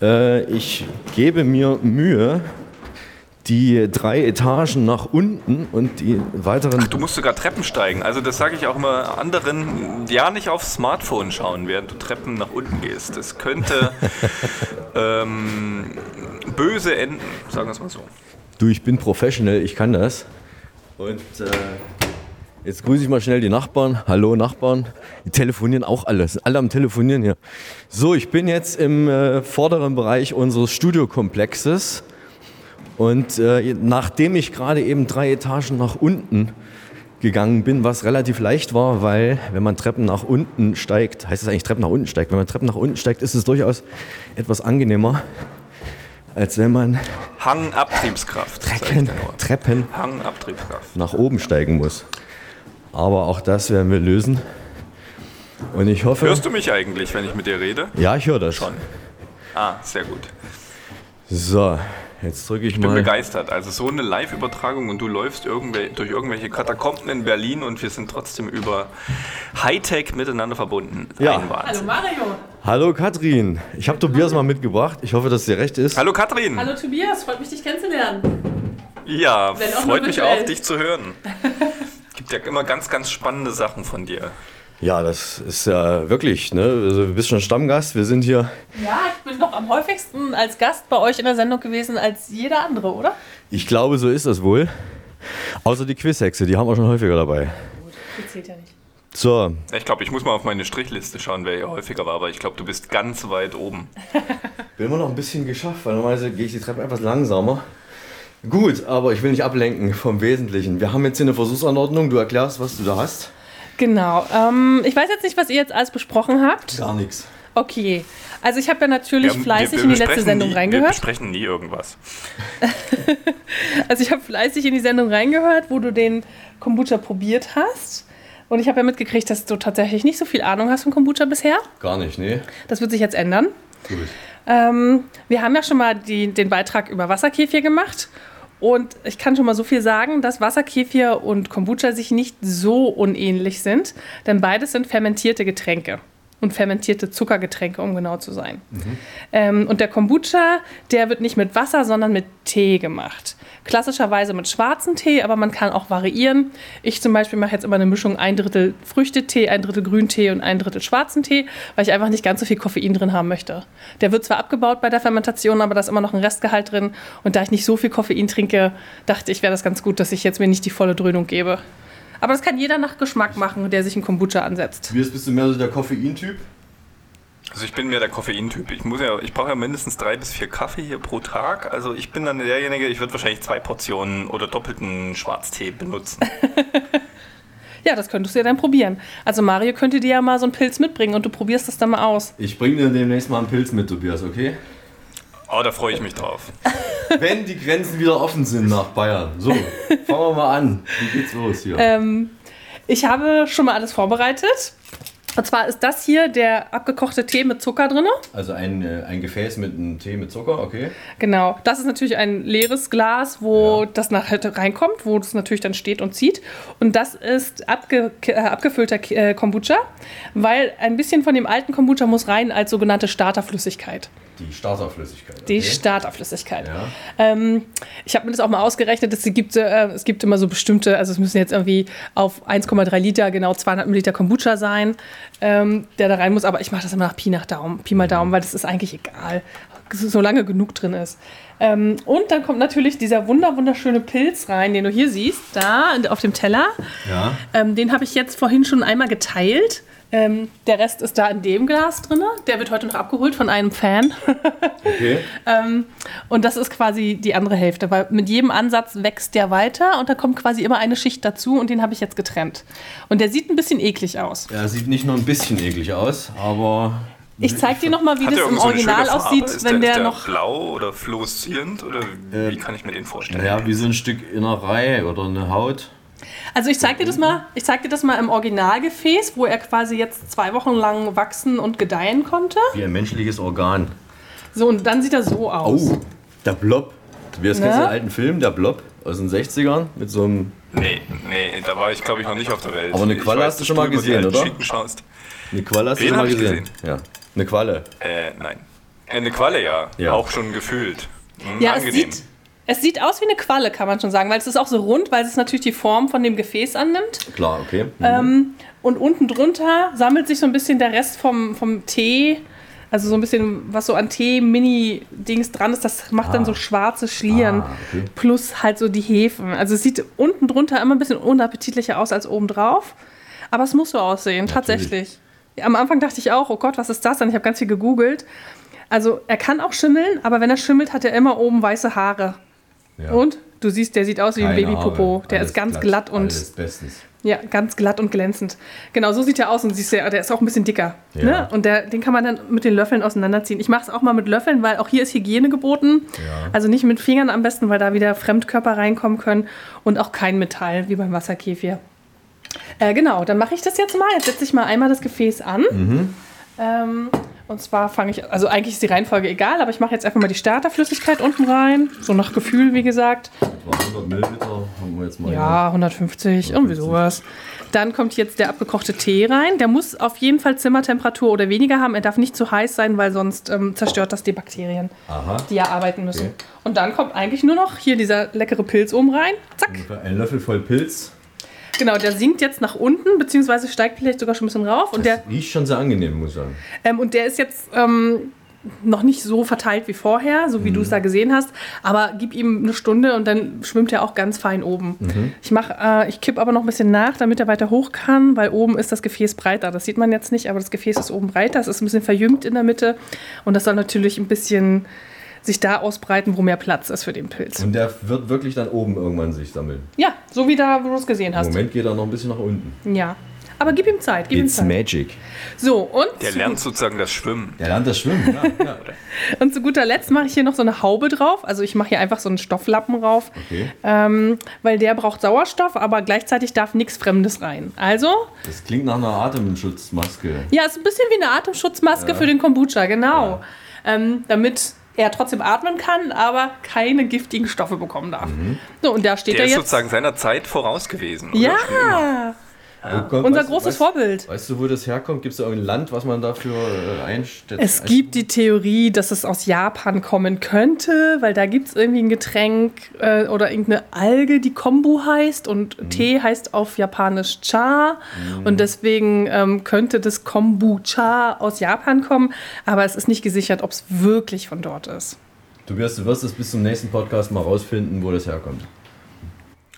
äh, ich gebe mir Mühe, die drei Etagen nach unten und die weiteren. Ach, du musst sogar Treppen steigen. Also das sage ich auch immer anderen, ja nicht aufs Smartphone schauen, während du Treppen nach unten gehst. Das könnte [LAUGHS] ähm, böse enden, sagen wir es mal so. Du, ich bin professional, ich kann das. Und äh, jetzt grüße ich mal schnell die Nachbarn. Hallo Nachbarn. Die telefonieren auch alle. Sind alle am Telefonieren hier. So, ich bin jetzt im äh, vorderen Bereich unseres Studiokomplexes. Und äh, nachdem ich gerade eben drei Etagen nach unten gegangen bin, was relativ leicht war, weil wenn man Treppen nach unten steigt, heißt es eigentlich Treppen nach unten steigt, wenn man Treppen nach unten steigt, ist es durchaus etwas angenehmer, als wenn man Hangabtriebskraft. Treppen, Treppen Hangabtriebskraft. nach oben steigen muss. Aber auch das werden wir lösen. Und ich hoffe. Hörst du mich eigentlich, wenn ich mit dir rede? Ja, ich höre das. Schon. Ah, sehr gut. So, Jetzt drücke ich, ich mal. Ich bin begeistert. Also so eine Live-Übertragung und du läufst irgendwel durch irgendwelche Katakomben in Berlin und wir sind trotzdem über Hightech miteinander verbunden. Ja. Hallo Mario. Hallo Katrin. Ich habe Tobias mal mitgebracht. Ich hoffe, dass es dir recht ist. Hallo Katrin. Hallo Tobias, freut mich, dich kennenzulernen. Ja, freut mich auch, dich zu hören. [LAUGHS] Gibt ja immer ganz, ganz spannende Sachen von dir. Ja, das ist ja wirklich, ne? Also, du bist schon Stammgast, wir sind hier. Ja, ich bin noch am häufigsten als Gast bei euch in der Sendung gewesen als jeder andere, oder? Ich glaube, so ist das wohl. Außer die Quizhexe, die haben wir schon häufiger dabei. Gut, die zählt ja nicht. So. Ich glaube, ich muss mal auf meine Strichliste schauen, wer hier häufiger war, aber ich glaube, du bist ganz weit oben. [LAUGHS] Bin immer noch ein bisschen geschafft, weil normalerweise gehe ich die Treppe etwas langsamer. Gut, aber ich will nicht ablenken vom Wesentlichen. Wir haben jetzt hier eine Versuchsanordnung. Du erklärst, was du da hast. Genau. Ähm, ich weiß jetzt nicht, was ihr jetzt alles besprochen habt. Gar nichts. Okay. Also ich habe ja natürlich ja, fleißig wir, wir in die letzte Sendung nie, reingehört. Wir besprechen nie irgendwas. [LAUGHS] also ich habe fleißig in die Sendung reingehört, wo du den Kombucha probiert hast. Und ich habe ja mitgekriegt, dass du tatsächlich nicht so viel Ahnung hast von Kombucha bisher. Gar nicht, nee. Das wird sich jetzt ändern. Gut. Ähm, wir haben ja schon mal die, den Beitrag über Wasserkäfig gemacht. Und ich kann schon mal so viel sagen, dass Wasserkefir und Kombucha sich nicht so unähnlich sind, denn beides sind fermentierte Getränke. Und fermentierte Zuckergetränke, um genau zu sein. Ähm, und der Kombucha, der wird nicht mit Wasser, sondern mit Tee gemacht. Klassischerweise mit schwarzem Tee, aber man kann auch variieren. Ich zum Beispiel mache jetzt immer eine Mischung ein Drittel Früchtetee, ein Drittel Grüntee und ein Drittel schwarzen Tee, weil ich einfach nicht ganz so viel Koffein drin haben möchte. Der wird zwar abgebaut bei der Fermentation, aber da ist immer noch ein Restgehalt drin. Und da ich nicht so viel Koffein trinke, dachte ich, wäre das ganz gut, dass ich jetzt mir nicht die volle Dröhnung gebe. Aber das kann jeder nach Geschmack machen, der sich einen Kombucha ansetzt. Wie bist du mehr so der Koffeintyp? Also ich bin mehr der Koffeintyp. Ich muss ja, ich brauche ja mindestens drei bis vier Kaffee hier pro Tag. Also ich bin dann derjenige, ich würde wahrscheinlich zwei Portionen oder doppelten Schwarztee benutzen. [LAUGHS] Ja, das könntest du ja dann probieren. Also Mario könnte dir ja mal so einen Pilz mitbringen und du probierst das dann mal aus. Ich bring dir demnächst mal einen Pilz mit, Tobias, okay? Oh, da freue ich mich drauf. [LAUGHS] Wenn die Grenzen wieder offen sind nach Bayern. So, fangen wir mal an. Wie geht's los hier? Ähm, ich habe schon mal alles vorbereitet. Und zwar ist das hier der abgekochte Tee mit Zucker drin. Also ein, äh, ein Gefäß mit einem Tee mit Zucker, okay? Genau. Das ist natürlich ein leeres Glas, wo Ja. das nachher reinkommt, wo das natürlich dann steht und zieht. Und das ist abge äh, abgefüllter äh, Kombucha, weil ein bisschen von dem alten Kombucha muss rein als sogenannte Starterflüssigkeit. Die Starterflüssigkeit. Die okay? Starterflüssigkeit. Ja. Ähm, ich habe mir das auch mal ausgerechnet, es gibt, äh, es gibt immer so bestimmte, also es müssen jetzt irgendwie auf 1,3 Liter genau 200 Milliliter Kombucha sein, ähm, der da rein muss. Aber ich mache das immer nach Pi nach Daumen, Pi mal Daumen, weil das ist eigentlich egal, solange genug drin ist. Ähm, und dann kommt natürlich dieser wunder wunderschöne Pilz rein, den du hier siehst, da auf dem Teller. Ja. Ähm, den habe ich jetzt vorhin schon einmal geteilt. Ähm, der Rest ist da in dem Glas drin. Der wird heute noch abgeholt von einem Fan. [LAUGHS] Okay. Ähm, und das ist quasi die andere Hälfte, weil mit jedem Ansatz wächst der weiter und da kommt quasi immer eine Schicht dazu und den habe ich jetzt getrennt. Und der sieht ein bisschen eklig aus. Ja, sieht nicht nur ein bisschen eklig aus, aber. Ich zeige dir nochmal, wie Hat das im so Original aussieht, Ist wenn der, der, ist der noch. blau oder fluoreszierend oder wie kann ich mir den vorstellen? Ja, wie so ein Stück Innerei oder eine Haut. Also ich zeige dir das mal, ich zeig dir das mal im Originalgefäß, wo er quasi jetzt zwei Wochen lang wachsen und gedeihen konnte. Wie ein menschliches Organ. So, und dann sieht er so aus. Oh, der Blob. Tobias, Ne? kennst du den alten Film, der Blob aus den 60ern? Mit so einem. Nee, nee, da war ich glaube ich noch nicht auf der Welt. Aber eine Qualle weiß, hast du schon mal gesehen, oder? Schicken Schaust. Eine Qualle hast du Den schon mal ich gesehen? Ja. Eine Qualle. Äh, nein. Äh, Eine Qualle, ja. Ja. Auch schon gefühlt. Hm, Ja, es angenehm. sieht, es sieht aus wie eine Qualle, kann man schon sagen, weil es ist auch so rund, weil es natürlich die Form von dem Gefäß annimmt. Klar, okay. Mhm. Ähm, und unten drunter sammelt sich so ein bisschen der Rest vom, vom Tee. Also so ein bisschen, was so an Tee-Mini-Dings dran ist, das macht dann so schwarze Schlieren. Ah, okay. Plus halt so die Hefen. Also es sieht unten drunter immer ein bisschen unappetitlicher aus als oben drauf. Aber es muss so aussehen, tatsächlich. Am Anfang dachte ich auch, oh Gott, was ist das denn? Ich habe ganz viel gegoogelt. Also er kann auch schimmeln, aber wenn er schimmelt, hat er immer oben weiße Haare. Ja. Und du siehst, der sieht aus wie ein Babypopo. Der ist ganz glatt und Alles bestens. ja, ganz glatt und glänzend. Genau, so sieht er aus und siehst du, der ist auch ein bisschen dicker. Ja. Ne? Und der, den kann man dann mit den Löffeln auseinanderziehen. Ich mache es auch mal mit Löffeln, weil auch hier ist Hygiene geboten. Ja. Also nicht mit Fingern am besten, weil da wieder Fremdkörper reinkommen können und auch kein Metall, wie beim Wasserkäfir. Äh, genau, dann mache ich das jetzt mal. Jetzt setze ich mal einmal das Gefäß an. Mhm. Ähm, und zwar fange ich, also eigentlich ist die Reihenfolge egal, aber ich mache jetzt einfach mal die Starterflüssigkeit unten rein. So nach Gefühl, wie gesagt. War 100 Milliliter haben wir jetzt mal. Ja, 150, irgendwie sowas. Dann kommt jetzt der abgekochte Tee rein. Der muss auf jeden Fall Zimmertemperatur oder weniger haben. Er darf nicht zu heiß sein, weil sonst ähm, zerstört das die Bakterien, Aha. die ja arbeiten müssen. Okay. Und dann kommt eigentlich nur noch hier dieser leckere Pilz oben rein. Zack. Ein Löffel voll Pilz. Genau, der sinkt jetzt nach unten, beziehungsweise steigt vielleicht sogar schon ein bisschen rauf. Und der, Riecht schon sehr angenehm, muss ich sagen. ähm, und der ist jetzt ähm, noch nicht so verteilt wie vorher, so wie du es da gesehen hast. Aber gib ihm eine Stunde und dann schwimmt er auch ganz fein oben. Ich mach, äh, ich kipp aber noch ein bisschen nach, damit er weiter hoch kann, weil oben ist das Gefäß breiter. Das sieht man jetzt nicht, aber das Gefäß ist oben breiter. Es ist ein bisschen verjüngt in der Mitte und das soll natürlich ein bisschen sich da ausbreiten, wo mehr Platz ist für den Pilz. Und der wird wirklich dann oben irgendwann sich sammeln. Ja, so wie da, wo du es gesehen Im hast. Moment geht er noch ein bisschen nach unten. Ja. Aber gib ihm Zeit, gib ihm It's Zeit. magic. So, und Der lernt sozusagen das Schwimmen. Der lernt das Schwimmen, ja. ja. [LAUGHS] Und zu guter Letzt mache ich hier noch so eine Haube drauf. Also ich mache hier einfach so einen Stofflappen drauf, Okay. ähm, weil der braucht Sauerstoff, aber gleichzeitig darf nichts Fremdes rein. Also, Das klingt nach einer Atemschutzmaske. ja, ist ein bisschen wie eine Atemschutzmaske für den Kombucha, genau. Ähm, damit er trotzdem atmen kann, aber keine giftigen Stoffe bekommen darf. So, und da steht Der er ist jetzt. sozusagen seiner Zeit voraus gewesen. oder? Ja, kommt- Unser weißt großes weißt- Vorbild. Weißt du, wo das herkommt? Gibt es da irgendein Land, was man dafür äh, einstellt? Es gibt die Theorie, dass es aus Japan kommen könnte, weil da gibt es irgendwie ein Getränk äh, oder irgendeine Alge, die Kombu heißt und Mhm. Tee heißt auf Japanisch Cha und deswegen ähm, könnte das Kombucha aus Japan kommen, aber es ist nicht gesichert, ob es wirklich von dort ist. Du wirst, du wirst es bis zum nächsten Podcast mal rausfinden, wo das herkommt.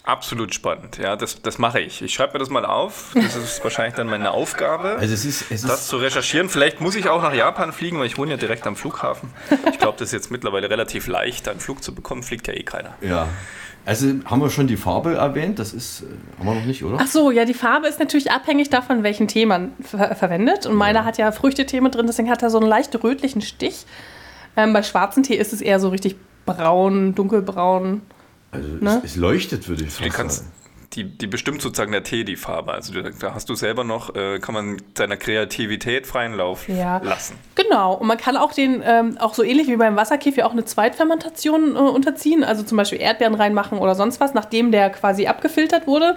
Absolut spannend, ja, das, das mache ich. Ich schreibe mir das mal auf. Das ist [LAUGHS] wahrscheinlich dann meine Aufgabe, Also es ist, es das ist zu recherchieren. Vielleicht muss ich auch nach Japan fliegen, weil ich wohne ja direkt am Flughafen. Ich glaube, das ist jetzt mittlerweile relativ leicht, einen Flug zu bekommen. Fliegt ja eh keiner. ja. Also haben wir schon die Farbe erwähnt? Das ist, äh, haben wir noch nicht, oder? Ach so, ja, die Farbe ist natürlich abhängig davon, welchen Tee man ver verwendet. Und meiner hat ja Früchtetee mit drin, deswegen hat er so einen leicht rötlichen Stich. Ähm, bei schwarzen Tee ist es eher so richtig braun, dunkelbraun. Also Ne? es, es leuchtet, würde ich Die, fast kannst, sagen. die, die bestimmt sozusagen der Tee die Farbe. Also da hast du selber noch, äh, kann man deiner Kreativität freien Lauf Ja. lassen. Genau, und man kann auch den, ähm, auch so ähnlich wie beim Wasserkäfer, auch eine Zweitfermentation äh, unterziehen, also zum Beispiel Erdbeeren reinmachen oder sonst was, nachdem der quasi abgefiltert wurde.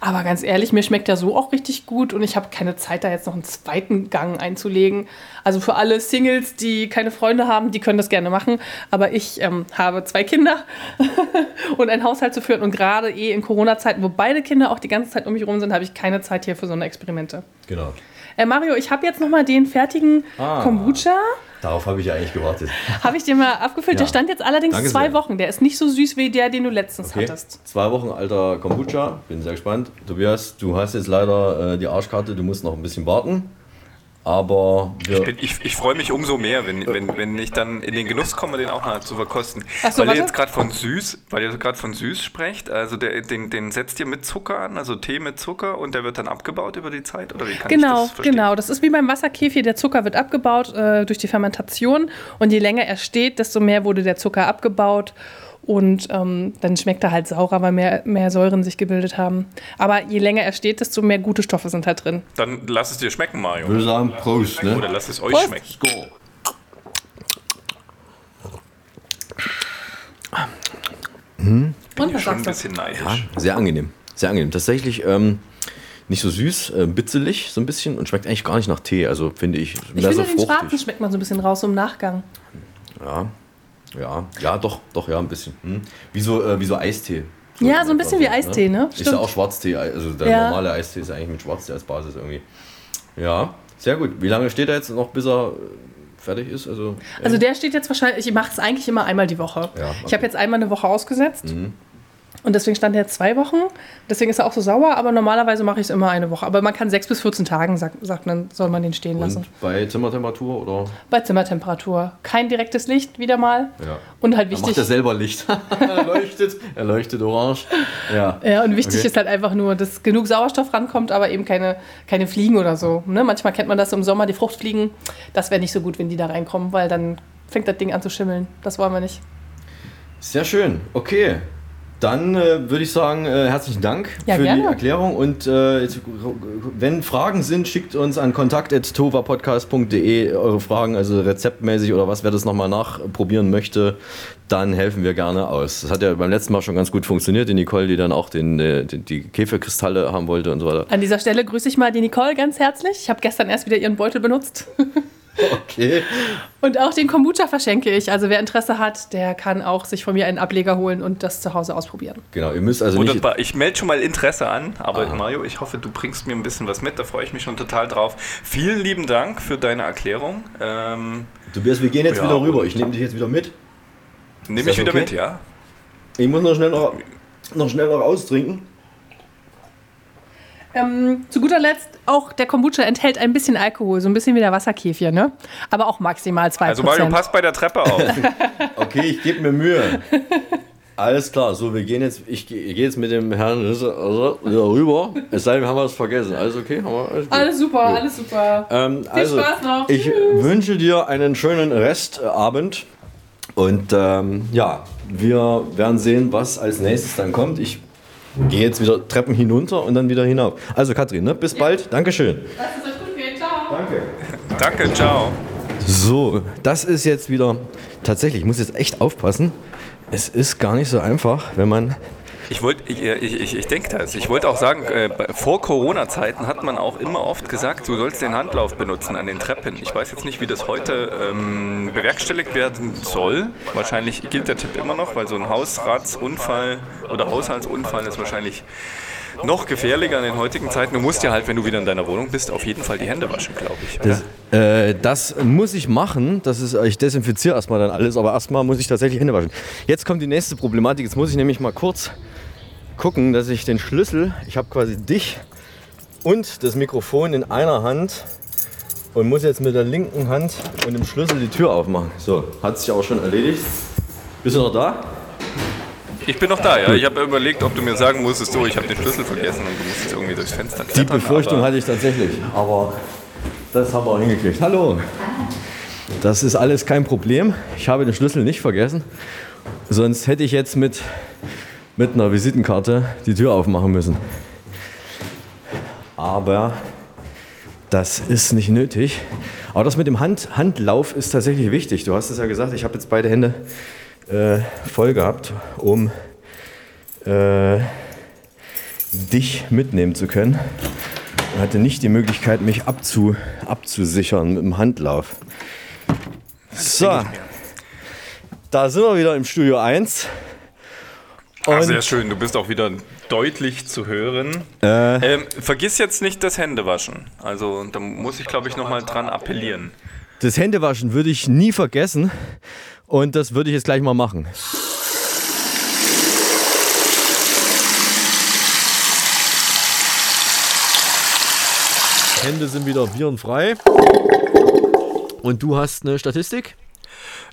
Aber ganz ehrlich, mir schmeckt der so auch richtig gut und ich habe keine Zeit, da jetzt noch einen zweiten Gang einzulegen. Also für alle Singles, die keine Freunde haben, die können das gerne machen. Aber ich ähm, habe zwei Kinder [LAUGHS] und einen Haushalt zu führen und gerade eh in Corona-Zeiten, wo beide Kinder auch die ganze Zeit um mich rum sind, habe ich keine Zeit hier für so eine Experimente. Genau. Äh, Mario, ich habe jetzt noch mal den fertigen Ah. Kombucha. Darauf habe ich ja eigentlich gewartet. Habe ich dir mal abgefüllt. Ja. Der stand jetzt allerdings Danke zwei sehr. Wochen. Der ist nicht so süß wie der, den du letztens Okay. hattest. Zwei Wochen alter Kombucha. Bin sehr gespannt. Tobias, du hast jetzt leider äh, die Arschkarte. Du musst noch ein bisschen warten. Aber wir, Ich, bin- ich, ich freue mich umso mehr, wenn, wenn, wenn ich dann in den Genuss komme, den auch mal zu verkosten. So, weil ihr jetzt gerade von süß, weil ihr gerade von süß sprecht, also der, den, den setzt ihr mit Zucker an, also Tee mit Zucker und der wird dann abgebaut über die Zeit oder wie kann Genau, ich das verstehen? genau. Das ist wie beim Wasserkäfer. Der Zucker wird abgebaut äh, durch die Fermentation. Und je länger er steht, desto mehr wurde der Zucker abgebaut. Und ähm, dann schmeckt er halt saurer, weil mehr, mehr Säuren sich gebildet haben. Aber je länger er steht, desto mehr gute Stoffe sind halt drin. Dann lass es dir schmecken, Mario. würde sagen, Prost. Ne? Oder lass es euch Prost. schmecken. Und Bin was schon ein bisschen neidisch. Sehr angenehm. Sehr angenehm. Tatsächlich ähm, nicht so süß, äh, bitzelig so ein bisschen und schmeckt eigentlich gar nicht nach Tee. Also finde ich, Ich finde, so den schwarzen fruchtig. schmeckt man so ein bisschen raus im Nachgang. Ja, ja, ja, doch, doch, ja, ein bisschen. Hm. Wie, so, äh, wie so Eistee. Ja, so ein bisschen wie Eistee, ne? Ist ja auch Schwarztee, also der Ja. normale Eistee ist eigentlich mit Schwarztee als Basis irgendwie. Ja, sehr gut. Wie lange steht er jetzt noch, bis er äh, fertig ist? Also, Also der steht jetzt wahrscheinlich, ich mache es eigentlich immer einmal die Woche. Ja, Ich habe jetzt einmal eine Woche ausgesetzt. Mhm. Und deswegen stand er jetzt zwei Wochen. Deswegen ist er auch so sauer, aber normalerweise mache ich es immer eine Woche. Aber man kann sechs bis 14 Tagen, sagt, sagt man, soll man den stehen lassen. und bei Zimmertemperatur oder? Bei Zimmertemperatur. Kein direktes Licht, wieder mal. Ja. Und halt Dann macht wichtig. er selber Licht. [LAUGHS] er leuchtet, er leuchtet orange. Ja. Ja, und wichtig Okay. ist halt einfach nur, dass genug Sauerstoff rankommt, aber eben keine, keine Fliegen oder so. Ne? Manchmal kennt man das im Sommer, die Fruchtfliegen. Das wäre nicht so gut, wenn die da reinkommen, weil dann fängt das Ding an zu schimmeln. Das wollen wir nicht. Sehr schön. Okay. Dann äh, würde ich sagen, äh, herzlichen Dank Ja, für die gerne. Erklärung. Und äh, jetzt, wenn Fragen sind, schickt uns an kontakt.tovapodcast.de eure Fragen, also rezeptmäßig oder was, wer das nochmal nachprobieren möchte, dann helfen wir gerne aus. Das hat ja beim letzten Mal schon ganz gut funktioniert, die Nicole, die dann auch den, äh, die, die Käferkristalle haben wollte und so weiter. An dieser Stelle grüße ich mal die Nicole ganz herzlich. Ich habe gestern erst wieder ihren Beutel benutzt. [LAUGHS] Okay. Und auch den Kombucha verschenke ich. Also wer Interesse hat, der kann auch sich von mir einen Ableger holen und das zu Hause ausprobieren. Genau, ihr müsst also nicht. Wunderbar. Ich melde schon mal Interesse an, aber Mario, ich hoffe, du bringst mir ein bisschen was mit, da freue ich mich schon total drauf. Vielen lieben Dank für deine Erklärung. Ähm, Tobias, wir gehen jetzt Ja, wieder rüber. Ich nehme dich jetzt wieder mit. Nehme ich wieder okay? mit, ja? Ich muss noch schnell noch, noch, schnell noch austrinken. Ähm, zu guter Letzt, auch der Kombucha enthält ein bisschen Alkohol, so ein bisschen wie der Wasserkäfer, ne? Aber auch maximal 2%. Also Mario, pass bei der Treppe auf. [LAUGHS] Okay, ich gebe mir Mühe. Alles klar, so, wir gehen jetzt, ich gehe geh jetzt mit dem Herrn Risse- also, rüber. Es sei denn, wir haben was vergessen. Alles okay? Haben wir, alles gut? Alles super, alles super. Ähm, also, Spaß noch. ich wünsche dir einen schönen Restabend. Und ähm, ja, wir werden sehen, was als nächstes dann kommt. Ich gehe jetzt wieder Treppen hinunter und dann wieder hinauf. Also Katrin, ne? bis bald. Dankeschön. Lass es euch gut gehen, ciao. [LAUGHS] Danke, ciao. So, das ist jetzt wieder tatsächlich, ich muss jetzt echt aufpassen. Es ist gar nicht so einfach, wenn man Ich wollte, ich, ich, ich, ich denke das. Ich wollte auch sagen, äh, vor Corona-Zeiten hat man auch immer oft gesagt, du sollst den Handlauf benutzen an den Treppen. Ich weiß jetzt nicht, wie das heute ähm, bewerkstelligt werden soll. Wahrscheinlich gilt der Tipp immer noch, weil so ein Hausratsunfall oder Haushaltsunfall ist wahrscheinlich noch gefährlicher in den heutigen Zeiten. Du musst ja halt, wenn du wieder in deiner Wohnung bist, auf jeden Fall die Hände waschen, glaube ich. Das, äh, das muss ich machen. Das ist, ich desinfiziere erstmal dann alles, aber erstmal muss ich tatsächlich Hände waschen. Jetzt kommt die nächste Problematik. Jetzt muss ich nämlich mal kurz gucken, dass ich den Schlüssel, ich habe quasi dich und das Mikrofon in einer Hand und muss jetzt mit der linken Hand und dem Schlüssel die Tür aufmachen. So, hat sich auch schon erledigt. Bist du noch da? Ich bin noch da, ja. Ich habe überlegt, ob du mir sagen musstest, so, ich habe den Schlüssel vergessen und du musst jetzt irgendwie durchs Fenster Die klettern. Befürchtung aber- hatte ich tatsächlich, aber das haben wir auch hingekriegt. Hallo! Das ist alles kein Problem. Ich habe den Schlüssel nicht vergessen. Sonst hätte ich jetzt mit, mit einer Visitenkarte die Tür aufmachen müssen. Aber das ist nicht nötig. Aber das mit dem Hand, Handlauf ist tatsächlich wichtig. Du hast es ja gesagt, ich habe jetzt beide Hände äh, voll gehabt, um äh, dich mitnehmen zu können. Ich hatte nicht die Möglichkeit, mich abzu, abzusichern mit dem Handlauf. So, da sind wir wieder im Studio 1. Ah, Und- sehr schön, du bist auch wieder deutlich zu hören. Äh, Ähm, vergiss jetzt nicht das Händewaschen. Also da muss ich, glaube ich, nochmal dran appellieren. Das Händewaschen würde ich nie vergessen und das würde ich jetzt gleich mal machen. Hände sind wieder virenfrei. Und du hast eine Statistik?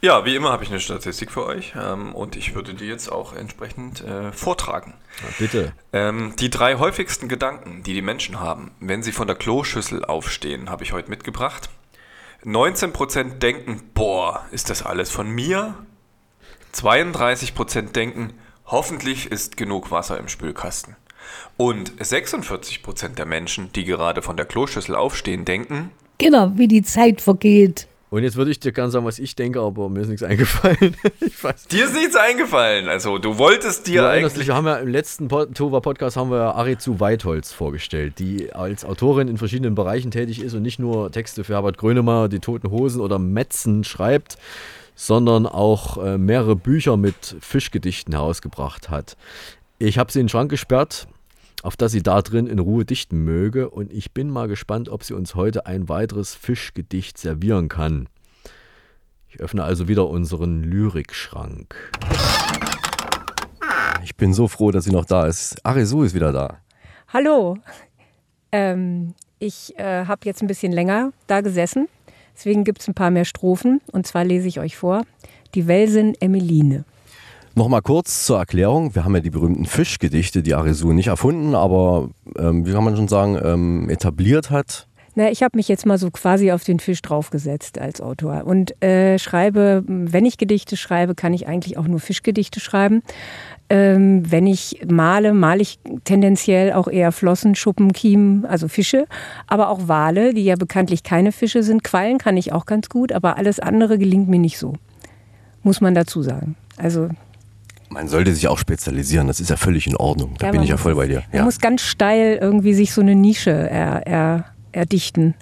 Ja, wie immer habe ich eine Statistik für euch ähm, und ich würde die jetzt auch entsprechend äh, vortragen. bitte. Ähm, die drei häufigsten Gedanken, die die Menschen haben, wenn sie von der Kloschüssel aufstehen, habe ich heute mitgebracht. 19% denken, boah, ist das alles von mir? 32% denken, hoffentlich ist genug Wasser im Spülkasten. Und 46% der Menschen, die gerade von der Kloschüssel aufstehen, denken, Genau, wie die Zeit vergeht. Und jetzt würde ich dir gerne sagen, was ich denke, aber mir ist nichts eingefallen. [LAUGHS] ich weiß dir ist nichts eingefallen. Also du wolltest dir Du eigentlich... dich, wir haben ja im letzten Pod- Tova-Podcast haben wir ja Arizu Weitholz vorgestellt, die als Autorin in verschiedenen Bereichen tätig ist und nicht nur Texte für Herbert Grönemeyer, die Toten Hosen oder Metzen schreibt, sondern auch äh, mehrere Bücher mit Fischgedichten herausgebracht hat. Ich habe sie in den Schrank gesperrt, auf dass sie da drin in Ruhe dichten möge und ich bin mal gespannt, ob sie uns heute ein weiteres Fischgedicht servieren kann. Ich öffne also wieder unseren Lyrikschrank. Ich bin so froh, dass sie noch da ist. Arisu ist wieder da. Hallo. Ähm, ich äh, habe jetzt ein bisschen länger da gesessen. Deswegen gibt es ein paar mehr Strophen. Und zwar lese ich euch vor. Die Welsin Emmeline. Nochmal kurz zur Erklärung. Wir haben ja die berühmten Fischgedichte, die Arisu nicht erfunden, aber ähm, wie kann man schon sagen, ähm, etabliert hat. Na, ich habe mich jetzt mal so quasi auf den Fisch draufgesetzt als Autor und äh, schreibe, wenn ich Gedichte schreibe, kann ich eigentlich auch nur Fischgedichte schreiben. Ähm, wenn ich male, male ich tendenziell auch eher Flossen, Schuppen, Kiemen, also Fische, aber auch Wale, die ja bekanntlich keine Fische sind. Quallen kann ich auch ganz gut, aber alles andere gelingt mir nicht so. Muss man dazu sagen. Also Man sollte sich auch spezialisieren, das ist ja völlig in Ordnung. Da Ja, bin ich ja voll bei dir. Man Ja. muss ganz steil irgendwie sich so eine Nische er, er, erdichten,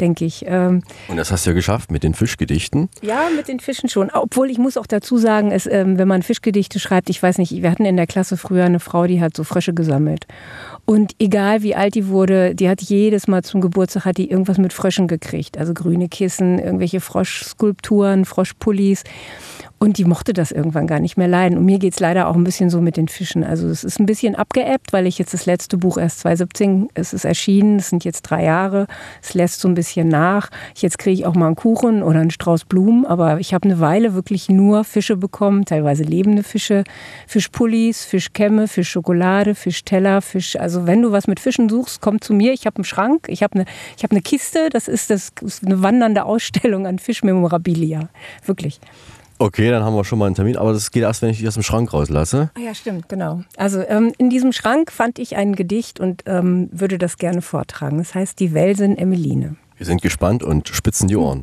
denke ich. Ähm, Und das hast du ja geschafft mit den Fischgedichten. ja, mit den Fischen schon. Obwohl ich muss auch dazu sagen, es, ähm, wenn man Fischgedichte schreibt, ich weiß nicht, wir hatten in der Klasse früher eine Frau, die hat so Frösche gesammelt. Und egal wie alt die wurde, die hat jedes Mal zum Geburtstag hat die irgendwas mit Fröschen gekriegt. Also grüne Kissen, irgendwelche Froschskulpturen, Froschpullis. Und die mochte das irgendwann gar nicht mehr leiden. Und mir geht es leider auch ein bisschen so mit den Fischen. Also es ist ein bisschen abgeebbt, weil ich jetzt das letzte Buch erst 2017, es ist erschienen, es sind jetzt drei Jahre. Es lässt so ein bisschen nach. Jetzt kriege ich auch mal einen Kuchen oder einen Strauß Blumen. Aber ich habe eine Weile wirklich nur Fische bekommen, teilweise lebende Fische. Fischpullis, Fischkämme, Fischschokolade, Fischteller, Fisch. Also wenn du was mit Fischen suchst, komm zu mir. Ich habe einen Schrank, ich habe eine, ich habe eine Kiste. Das ist, das ist eine wandernde Ausstellung an Fischmemorabilia. Wirklich. Okay, dann haben wir schon mal einen Termin, aber das geht erst, wenn ich dich aus dem Schrank rauslasse. Ah ja, stimmt, genau. Also ähm, in diesem Schrank fand ich ein Gedicht und ähm, würde das gerne vortragen. Es heißt Die Welsin Emmeline. Wir sind gespannt und spitzen die Ohren.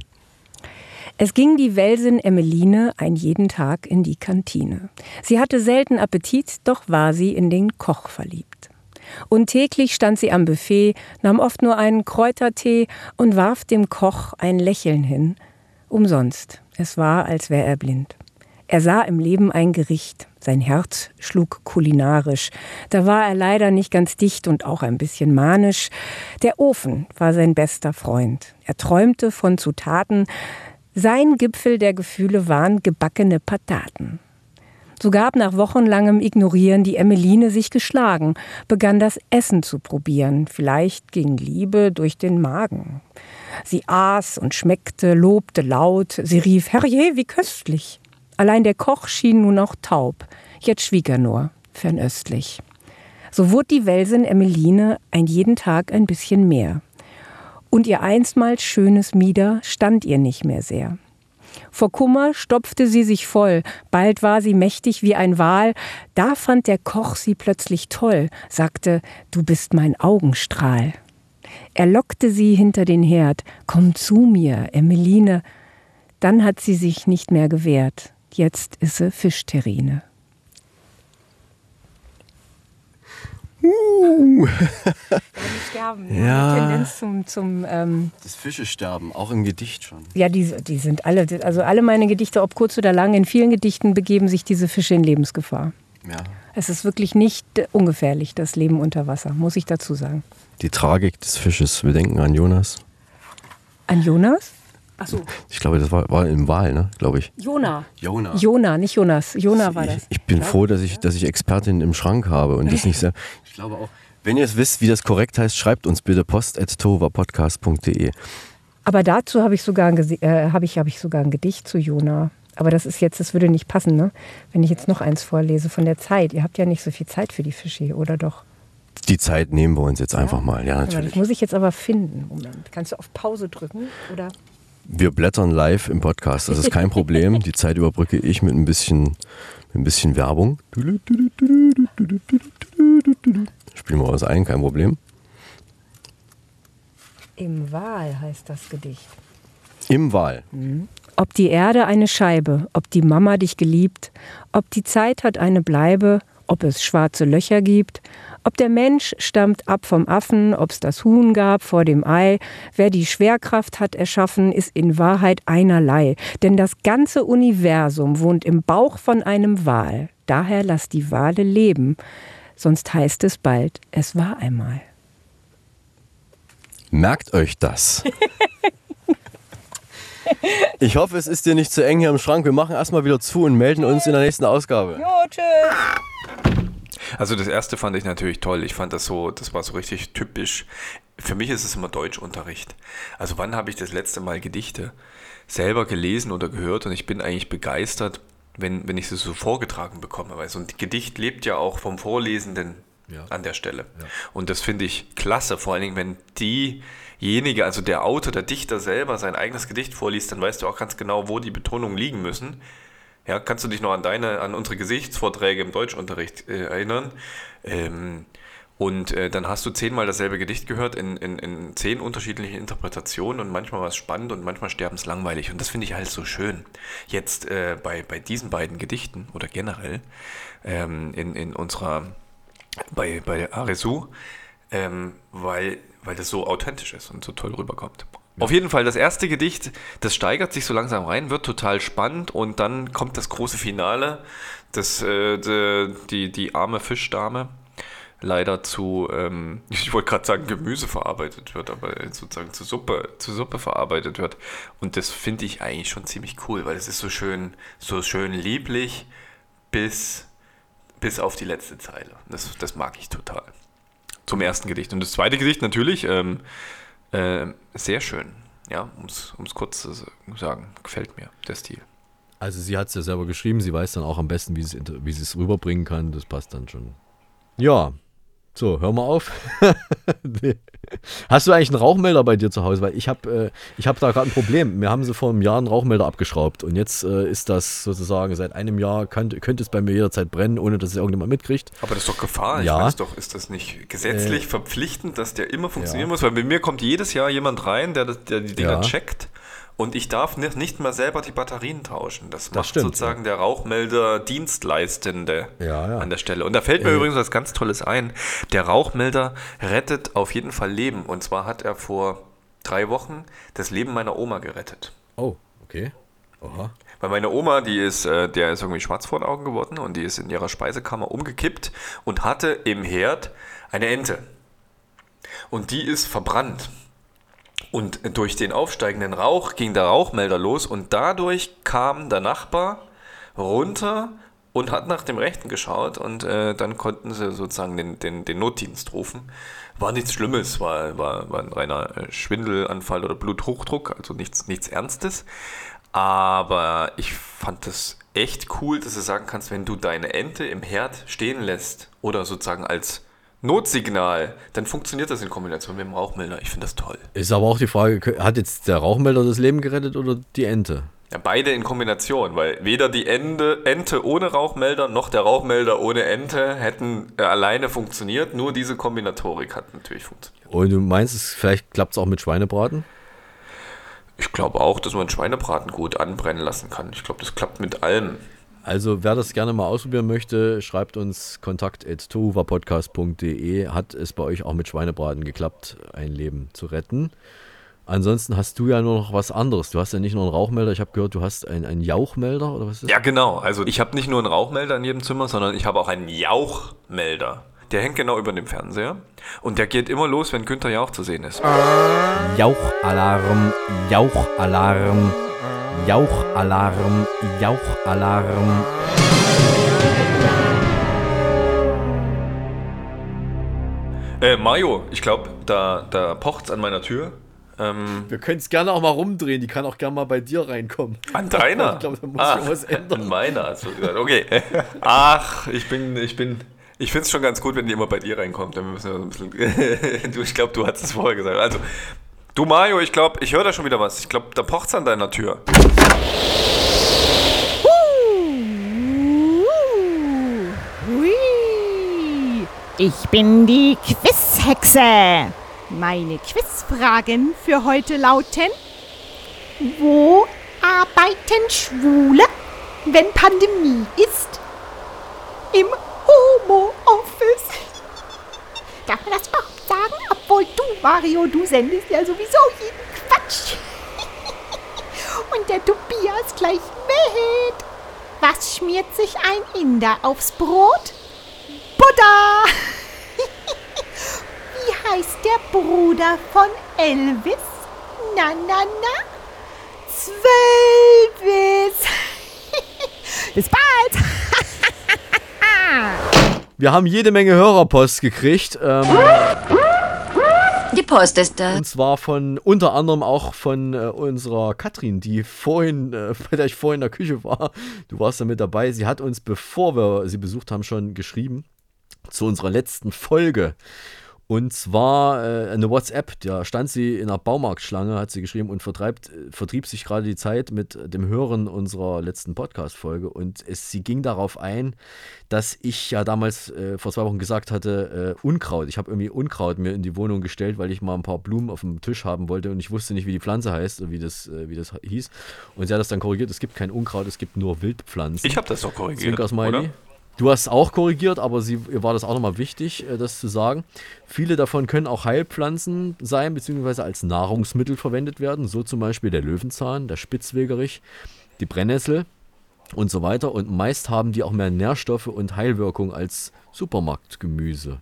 Es ging die Welsin Emmeline ein jeden Tag in die Kantine. Sie hatte selten Appetit, doch war sie in den Koch verliebt. Und täglich stand sie am Buffet, nahm oft nur einen Kräutertee und warf dem Koch ein Lächeln hin. Umsonst. Es war, als wäre er blind. Er sah im Leben ein Gericht. Sein Herz schlug kulinarisch. Da war er leider nicht ganz dicht und auch ein bisschen manisch. Der Ofen war sein bester Freund. Er träumte von Zutaten. Sein Gipfel der Gefühle waren gebackene Pataten. So gab nach wochenlangem Ignorieren die Emmeline sich geschlagen, begann das Essen zu probieren. Vielleicht ging Liebe durch den Magen. Sie aß und schmeckte, lobte laut. Sie rief, Herrje, wie köstlich. Allein der Koch schien nun auch taub. Jetzt schwieg er nur, fernöstlich. So wurde die Welsin Emmeline ein jeden Tag ein bisschen mehr. Und ihr einstmals schönes Mieder stand ihr nicht mehr sehr. Vor Kummer stopfte sie sich voll, bald war sie mächtig wie ein Wal, da fand der Koch sie plötzlich toll, sagte, du bist mein Augenstrahl. Er lockte sie hinter den Herd, komm zu mir, Emmeline. Dann hat sie sich nicht mehr gewehrt, jetzt ist sie Fischterrine. Uh. die sterben. Ja. Die Tendenz zum, zum ähm, Das Fische sterben, auch im Gedicht schon. ja, die, die sind alle, also alle meine Gedichte, ob kurz oder lang, in vielen Gedichten begeben sich diese Fische in Lebensgefahr. Ja. Es ist wirklich nicht äh, ungefährlich, das Leben unter Wasser, muss ich dazu sagen. Die Tragik des Fisches. Wir denken an Jonas. An Jonas? Achso, Ich glaube, das war, war im Wahl, ne? Glaube ich. Jona. Jona. Jona, nicht Jonas. Jona war das. Ich bin froh, dass ich, dass ich Expertin im Schrank habe und das nicht sehr. [LAUGHS] Ich glaube auch. Wenn ihr es wisst, wie das korrekt heißt, schreibt uns bitte post.tovapodcast.de. Aber dazu habe ich, sogar ein äh, habe ich, habe ich sogar ein Gedicht zu Jona. Aber das ist jetzt, das würde nicht passen, ne? Wenn ich jetzt noch eins vorlese von der Zeit. Ihr habt ja nicht so viel Zeit für die Fische, oder doch? Die Zeit nehmen wir uns jetzt einfach mal. Ja, mal, Das natürlich. muss ich jetzt aber finden. Moment. Kannst du auf Pause drücken? Oder? Wir blättern live im Podcast. Das ist kein Problem. Die Zeit überbrücke ich mit ein bisschen, mit ein bisschen Werbung. Spielen wir was ein, kein Problem. Im Wahl heißt das Gedicht. Im Wahl. Ob die Erde eine Scheibe, ob die Mama dich geliebt, ob die Zeit hat eine Bleibe, ob es schwarze Löcher gibt, ob der Mensch stammt ab vom Affen, ob's das Huhn gab vor dem Ei, wer die Schwerkraft hat erschaffen, ist in Wahrheit einerlei, denn das ganze Universum wohnt im Bauch von einem Wal, daher lass die Wale leben, sonst heißt es bald, es war einmal. Merkt euch das. [LAUGHS] [LAUGHS] Ich hoffe, es ist dir nicht zu eng hier im Schrank. Wir machen erstmal wieder zu und melden uns in der nächsten Ausgabe. Jo, tschüss. Also das erste fand ich natürlich toll. Ich fand das so, das war so richtig typisch. Für mich ist es immer Deutschunterricht. Also wann habe ich das letzte Mal Gedichte selber gelesen oder gehört und ich bin eigentlich begeistert, wenn, wenn ich sie so vorgetragen bekomme. Weil so ein Gedicht lebt ja auch vom Vorlesenden an der Stelle. Und das finde ich klasse, vor allen Dingen, wenn diejenige, also der Autor, der Dichter selber sein eigenes Gedicht vorliest, dann weißt du auch ganz genau, wo die Betonungen liegen müssen. Ja, kannst du dich noch an deine, an unsere Gesichtsvorträge im Deutschunterricht äh, erinnern? Ähm, und äh, dann hast du zehnmal dasselbe Gedicht gehört in, in, in zehn unterschiedlichen Interpretationen und manchmal war es spannend und manchmal sterben es langweilig. Und das finde ich halt so schön. Jetzt äh, bei, bei diesen beiden Gedichten oder generell ähm, in, in unserer, bei, bei Aresu, ähm, weil, weil das so authentisch ist und so toll rüberkommt. Auf jeden Fall, das erste Gedicht, das steigert sich so langsam rein, wird total spannend und dann kommt das große Finale, das, äh, die, die, die arme Fischdame leider zu, ähm, [LAUGHS] ich wollte gerade sagen, Gemüse verarbeitet wird, aber sozusagen zu Suppe, zu Suppe verarbeitet wird. Und das finde ich eigentlich schon ziemlich cool, weil es ist so schön, so schön lieblich bis, bis auf die letzte Zeile. Das, das mag ich total. Zum ersten Gedicht. Und das zweite Gedicht natürlich, ähm, äh, sehr schön. Ja, um es kurz zu sagen, gefällt mir der Stil. Also sie hat es ja selber geschrieben, sie weiß dann auch am besten, wie sie es inter- wie sie es rüberbringen kann. Das passt dann schon. Ja, so, hör mal auf. [LAUGHS] Hast du eigentlich einen Rauchmelder bei dir zu Hause? Weil ich habe äh, ich hab da gerade ein Problem. Mir haben sie vor einem Jahr einen Rauchmelder abgeschraubt und jetzt äh, ist das sozusagen seit einem Jahr, könnte, könnte es bei mir jederzeit brennen, ohne dass es irgendjemand mitkriegt. Aber das ist doch Gefahr. Ja. Ich weiß doch, ist das nicht gesetzlich Äh, verpflichtend, dass der immer funktionieren ja. muss? Weil bei mir kommt jedes Jahr jemand rein, der, der die Dinger Ja. checkt und ich darf nicht, nicht mal selber die Batterien tauschen. Das, macht stimmt, sozusagen der Rauchmelder Dienstleistende Ja, ja. an der Stelle. Und da fällt mir Äh. übrigens was ganz Tolles ein. Der Rauchmelder rettet auf jeden Fall Leben. Und zwar hat er vor drei Wochen das Leben meiner Oma gerettet. Oh, okay. Oha. Weil meine Oma, die ist, äh, der ist irgendwie schwarz vor den Augen geworden und die ist in ihrer Speisekammer umgekippt und hatte im Herd eine Ente. Und die ist verbrannt. Und durch den aufsteigenden Rauch ging der Rauchmelder los und dadurch kam der Nachbar runter und hat nach dem Rechten geschaut und äh, dann konnten sie sozusagen den, den, den Notdienst rufen. War nichts Schlimmes, war, war, war ein reiner äh, Schwindelanfall oder Bluthochdruck, also nichts, nichts Ernstes. Aber ich fand das echt cool, dass du sagen kannst, wenn du deine Ente im Herd stehen lässt oder sozusagen als Notsignal, dann funktioniert das in Kombination mit dem Rauchmelder. Ich finde das toll. Ist aber auch die Frage, hat jetzt der Rauchmelder das Leben gerettet oder die Ente? Ja, beide in Kombination, weil weder die Ende, Ente ohne Rauchmelder noch der Rauchmelder ohne Ente hätten äh, alleine funktioniert. Nur diese Kombinatorik hat natürlich funktioniert. Und du meinst, es, vielleicht klappt es auch mit Schweinebraten? Ich glaube auch, dass man Schweinebraten gut anbrennen lassen kann. Ich glaube, das klappt mit allem. Also wer das gerne mal ausprobieren möchte, schreibt uns kontakt.tohuwapodcast.de. Hat es bei euch auch mit Schweinebraten geklappt, ein Leben zu retten? Ansonsten hast du ja nur noch was anderes. Du hast ja nicht nur einen Rauchmelder, ich habe gehört, du hast einen, einen Jauchmelder oder was ist das? Ja, genau. Also ich habe nicht nur einen Rauchmelder in jedem Zimmer, sondern ich habe auch einen Jauchmelder. Der hängt genau über dem Fernseher und der geht immer los, wenn Günther Jauch zu sehen ist. Jauchalarm, Jauchalarm, Jauchalarm, Jauchalarm. Äh, Mario, ich glaube, da, da pocht's an meiner Tür. Ähm, Wir können es gerne auch mal rumdrehen, die kann auch gerne mal bei dir reinkommen. An deiner? [LAUGHS] Ich glaube, da muss Ach, ich was ändern. An meiner, hast du gesagt. Okay. Ach, ich bin, ich bin, ich finde es schon ganz gut, wenn die immer bei dir reinkommt. Dann müssen wir so ein bisschen, [LAUGHS] du, ich glaube, du hast es vorher gesagt. Also, du Mario, ich glaube, ich höre da schon wieder was. Ich glaube, da pocht's an deiner Tür. Ich bin die Quizhexe. Meine Quizfragen für heute lauten: Wo arbeiten Schwule, wenn Pandemie ist? Im Homo-Office. Darf man das? Obwohl du, Mario, du sendest ja sowieso jeden Quatsch. [LAUGHS] Und der Tobias gleich mit. Was schmiert sich ein Inder aufs Brot? Buddha! [LAUGHS] Wie heißt der Bruder von Elvis? Na, na, na? Zwölvis! [LAUGHS] Bis bald! Wir haben jede Menge Hörerpost gekriegt. Ähm, Die Post ist da. und zwar von unter anderem auch von äh, unserer Katrin, die vorhin, äh, [LAUGHS] bei der ich vorhin in der Küche war. Du warst da mit dabei. Sie hat uns, bevor wir sie besucht haben, schon geschrieben zu unserer letzten Folge. Und zwar äh, eine WhatsApp, da stand sie in einer Baumarktschlange, hat sie geschrieben und vertreibt, äh, vertrieb sich gerade die Zeit mit dem Hören unserer letzten Podcast-Folge. Und es, sie ging darauf ein, dass ich ja damals äh, vor zwei Wochen gesagt hatte, äh, Unkraut. Ich habe irgendwie Unkraut mir in die Wohnung gestellt, weil ich mal ein paar Blumen auf dem Tisch haben wollte und ich wusste nicht, wie die Pflanze heißt und wie das, äh, wie das hieß. Und sie hat das dann korrigiert, es gibt kein Unkraut, es gibt nur Wildpflanzen. Ich habe das doch korrigiert, Zwinker-Smiley. oder? Du hast auch korrigiert, aber sie, ihr war das auch nochmal wichtig, äh, das zu sagen. Viele davon können auch Heilpflanzen sein, beziehungsweise als Nahrungsmittel verwendet werden. So zum Beispiel der Löwenzahn, der Spitzwegerich, die Brennnessel und so weiter. Und meist haben die auch mehr Nährstoffe und Heilwirkung als Supermarktgemüse.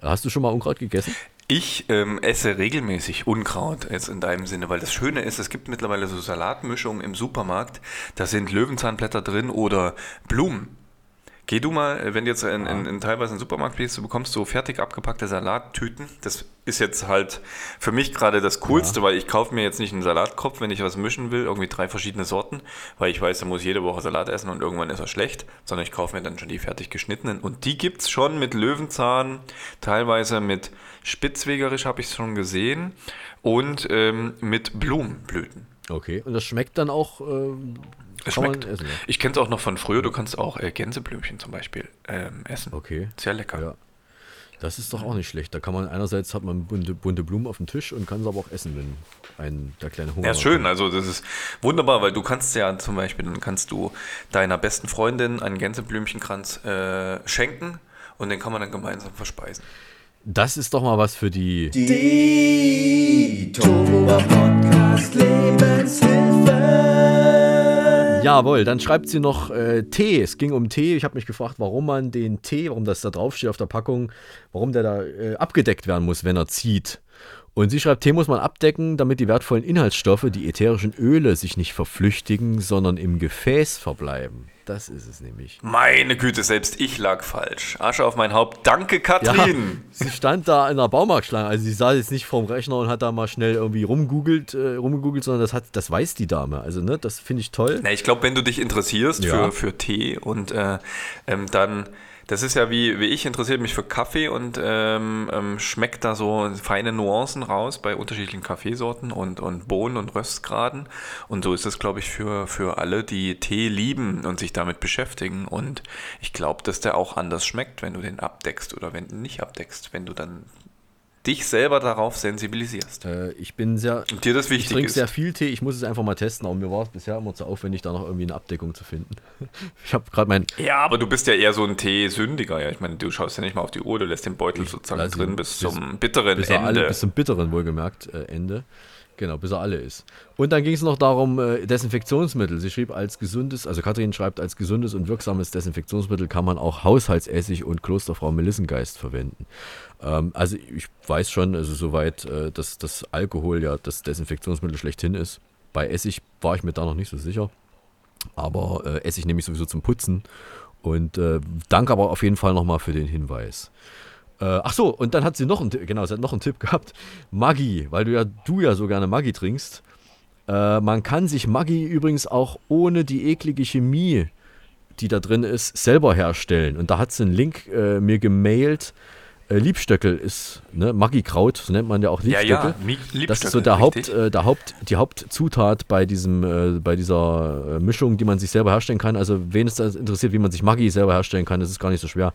Hast du schon mal Unkraut gegessen? Ich ähm, esse regelmäßig Unkraut, jetzt in deinem Sinne, weil das Schöne ist, es gibt mittlerweile so Salatmischungen im Supermarkt, da sind Löwenzahnblätter drin oder Blumen. Geh du mal, äh, wenn du jetzt in, in, in teilweise in den Supermarkt gehst, du bekommst so fertig abgepackte Salattüten. Das ist jetzt halt für mich gerade das Coolste, weil ich kaufe mir jetzt nicht einen Salatkopf, wenn ich was mischen will, irgendwie drei verschiedene Sorten, weil ich weiß, da muss ich jede Woche Salat essen und irgendwann ist er schlecht, sondern ich kaufe mir dann schon die fertig geschnittenen. Und die gibt es schon mit Löwenzahn, teilweise mit Spitzwegerisch habe ich es schon gesehen und ähm, mit Blumenblüten. Okay, und das schmeckt dann auch. ähm, Es schmeckt. essen, ja. Ich kenne es auch noch von früher. Du kannst auch äh, Gänseblümchen zum Beispiel ähm, essen. Okay. Sehr lecker. Ja. Das ist doch auch nicht schlecht. Da kann man einerseits hat man bunte, bunte Blumen auf dem Tisch und kann es aber auch essen, wenn ein der kleine Hunger Ja, ist schön. Also das ist wunderbar, weil du kannst ja zum Beispiel, dann kannst du deiner besten Freundin einen Gänseblümchenkranz äh, schenken und den kann man dann gemeinsam verspeisen. Das ist doch mal was für die. Die Tohuwa Podcast Lebenshilfe. Jawohl, dann schreibt sie noch äh, Tee. Es ging um Tee. Ich habe mich gefragt, warum man den Tee, warum das da draufsteht auf der Packung, warum der da äh, abgedeckt werden muss, wenn er zieht. Und sie schreibt, Tee muss man abdecken, damit die wertvollen Inhaltsstoffe, die ätherischen Öle, sich nicht verflüchtigen, sondern im Gefäß verbleiben. Das ist es nämlich. Meine Güte, selbst ich lag falsch. Asche auf mein Haupt. Danke, Katrin. Ja, sie stand da in der Baumarktschlange. Also sie saß jetzt nicht vorm Rechner und hat da mal schnell irgendwie rumgoogelt, äh, rumgegoogelt, sondern das, hat, das weiß die Dame. Also ne, das finde ich toll. Na, ich glaube, wenn du dich interessierst Ja. für, für Tee und äh, ähm, dann, das ist ja wie, wie ich, interessiert mich für Kaffee und ähm, ähm, schmeckt da so feine Nuancen raus bei unterschiedlichen Kaffeesorten und, und Bohnen und Röstgraden. Und so ist es, glaube ich, für, für alle, die Tee lieben und sich damit beschäftigen. Und ich glaube, dass der auch anders schmeckt, wenn du den abdeckst oder wenn du nicht abdeckst, wenn du dann dich selber darauf sensibilisierst. Äh, ich bin sehr. Und dir das Ich wichtig trinke ist. sehr viel Tee. Ich muss es einfach mal testen. Aber mir war es bisher immer zu aufwendig, da noch irgendwie eine Abdeckung zu finden. [LAUGHS] Ich habe gerade mein. Ja, aber du bist ja eher so ein Teesündiger. Ja. Ich meine, du schaust ja nicht mal auf die Uhr, du lässt den Beutel sozusagen drin ihn bis, zum bitteren Also bis Ende. Alle, bis zum bitteren, wohlgemerkt, äh, Ende. Genau, bis er alle ist. Und dann ging es noch darum, äh, Desinfektionsmittel. Sie schrieb als gesundes, also Katrin schreibt, als gesundes und wirksames Desinfektionsmittel kann man auch Haushaltsessig und Klosterfrau Melissengeist verwenden. Ähm, also ich weiß schon, also soweit, äh, dass das Alkohol ja das Desinfektionsmittel schlechthin ist. Bei Essig war ich mir da noch nicht so sicher. Aber äh, Essig nehme ich sowieso zum Putzen. Und äh, danke aber auf jeden Fall nochmal für den Hinweis. Äh, ach so, und dann hat sie noch einen, genau, sie hat noch einen Tipp gehabt. Maggi, weil du ja, du ja so gerne Maggi trinkst. Äh, man kann sich Maggi übrigens auch ohne die eklige Chemie, die da drin ist, selber herstellen. Und da hat sie einen Link äh, mir gemailt. Äh, Liebstöckel ist, ne, Maggi-Kraut, so nennt man ja auch Ja, Liebstöckel. ja, Mi- das ist so der Haupt, äh, der Haupt, die Hauptzutat bei diesem, äh, bei dieser äh, Mischung, die man sich selber herstellen kann. Also wen es interessiert, wie man sich Maggi selber herstellen kann, das ist gar nicht so schwer.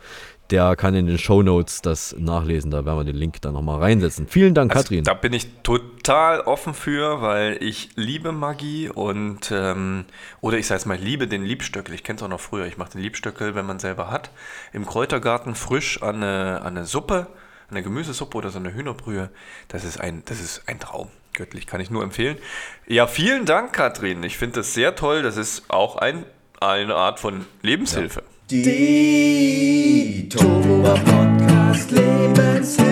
Der kann in den Shownotes das nachlesen. Da werden wir den Link dann nochmal reinsetzen. Vielen Dank, Also, Katrin. Da bin ich total offen für, weil ich liebe Magie und ähm, oder ich sage es mal, liebe den Liebstöckel. Ich kenne es auch noch früher. Ich mache den Liebstöckel, wenn man selber hat, im Kräutergarten frisch an eine, an eine Suppe, an eine Gemüsesuppe oder so eine Hühnerbrühe. Das ist ein, das ist ein Traum. Göttlich, kann ich nur empfehlen. Ja, vielen Dank, Katrin. Ich finde das sehr toll. Das ist auch ein, eine Art von Lebenshilfe. Die Tohuwa Podcast Lebenshilfe.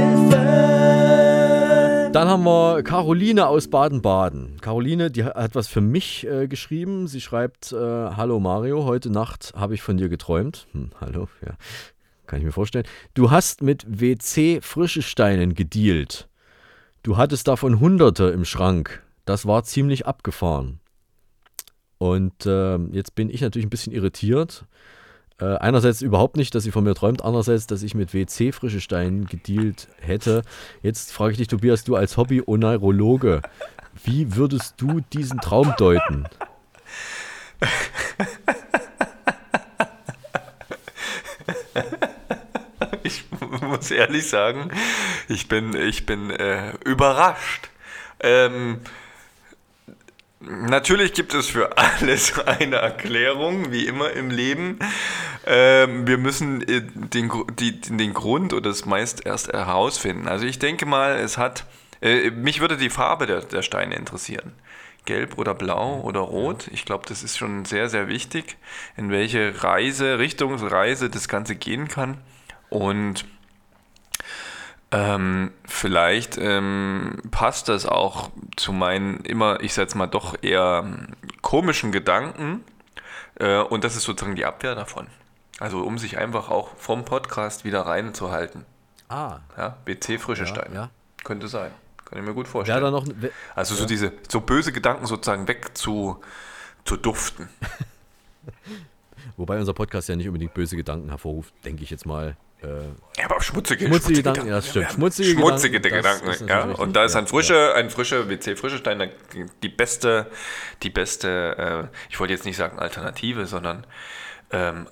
Dann haben wir Caroline aus Baden-Baden. Caroline, die hat was für mich äh, geschrieben. Sie schreibt: äh, Hallo Mario, heute Nacht habe ich von dir geträumt. Hm, hallo, ja, kann ich mir vorstellen. Du hast mit WC frische Steinen gedealt. Du hattest davon Hunderte im Schrank. Das war ziemlich abgefahren. Und äh, jetzt bin ich natürlich ein bisschen irritiert. Äh, einerseits überhaupt nicht, dass sie von mir träumt, andererseits, dass ich mit WC frische Steinen gedealt hätte. Jetzt frage ich dich, Tobias, du als Hobby-Oneirologe, wie würdest du diesen Traum deuten? [LAUGHS] Ich muss ehrlich sagen, ich bin, ich bin äh, überrascht. Ähm, natürlich gibt es für alles [LAUGHS] eine Erklärung, wie immer im Leben. Ähm, wir müssen äh, den, die, den Grund oder das meist erst herausfinden. Also ich denke mal, es hat, äh, mich würde die Farbe der, der Steine interessieren. Gelb oder blau oder rot. Ich glaube, das ist schon sehr, sehr wichtig, in welche Reise, Richtungsreise das Ganze gehen kann. Und ähm, vielleicht ähm, passt das auch zu meinen immer, ich sage mal, doch eher komischen Gedanken. Äh, und das ist sozusagen die Abwehr davon. Also um sich einfach auch vom Podcast wieder reinzuhalten. Ah. Ja, BC frische Ja, Steine. ja. Könnte sein. Kann ich mir gut vorstellen. Da noch, also so ja. diese so böse Gedanken sozusagen weg zu, zu duften. [LAUGHS] Wobei unser Podcast ja nicht unbedingt böse Gedanken hervorruft, denke ich jetzt mal. Äh, Ja, aber schmutzige, schmutzige Gedanken, ja, das stimmt. Schmutzige, schmutzige Gedanken, Gedanken, ja. Und da ist ein frischer, ein frischer WC frische Stein der- die beste, die beste, äh, ich wollte jetzt nicht sagen Alternative, sondern ähm,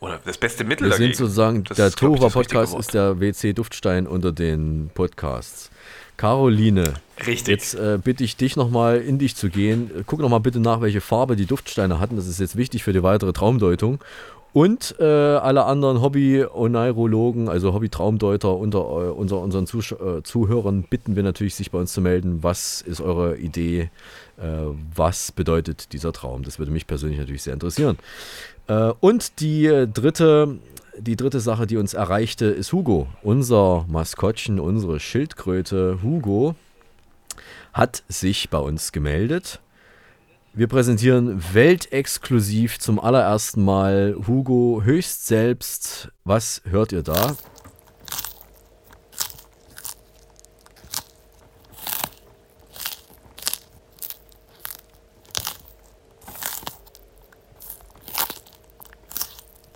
Oder das beste Mittel Wir dagegen. sind sozusagen, Das der Tova-Podcast Wort. ist der WC-Duftstein unter den Podcasts. Caroline. Richtig. Jetzt äh, bitte ich dich nochmal in dich zu gehen. Guck nochmal bitte nach, welche Farbe die Duftsteine hatten. Das ist jetzt wichtig für die weitere Traumdeutung. Und äh, alle anderen Hobby-Oneirologen, also Hobby-Traumdeuter unter, äh, unter unseren Zusch äh, Zuhörern, bitten wir natürlich, sich bei uns zu melden. Was ist eure Idee? Äh, was bedeutet dieser Traum? Das würde mich persönlich natürlich sehr interessieren. Äh, und die dritte, die dritte Sache, die uns erreichte, ist Hugo. Unser Maskottchen, unsere Schildkröte Hugo hat sich bei uns gemeldet. Wir präsentieren weltexklusiv zum allerersten Mal Hugo höchst selbst. Was hört ihr da?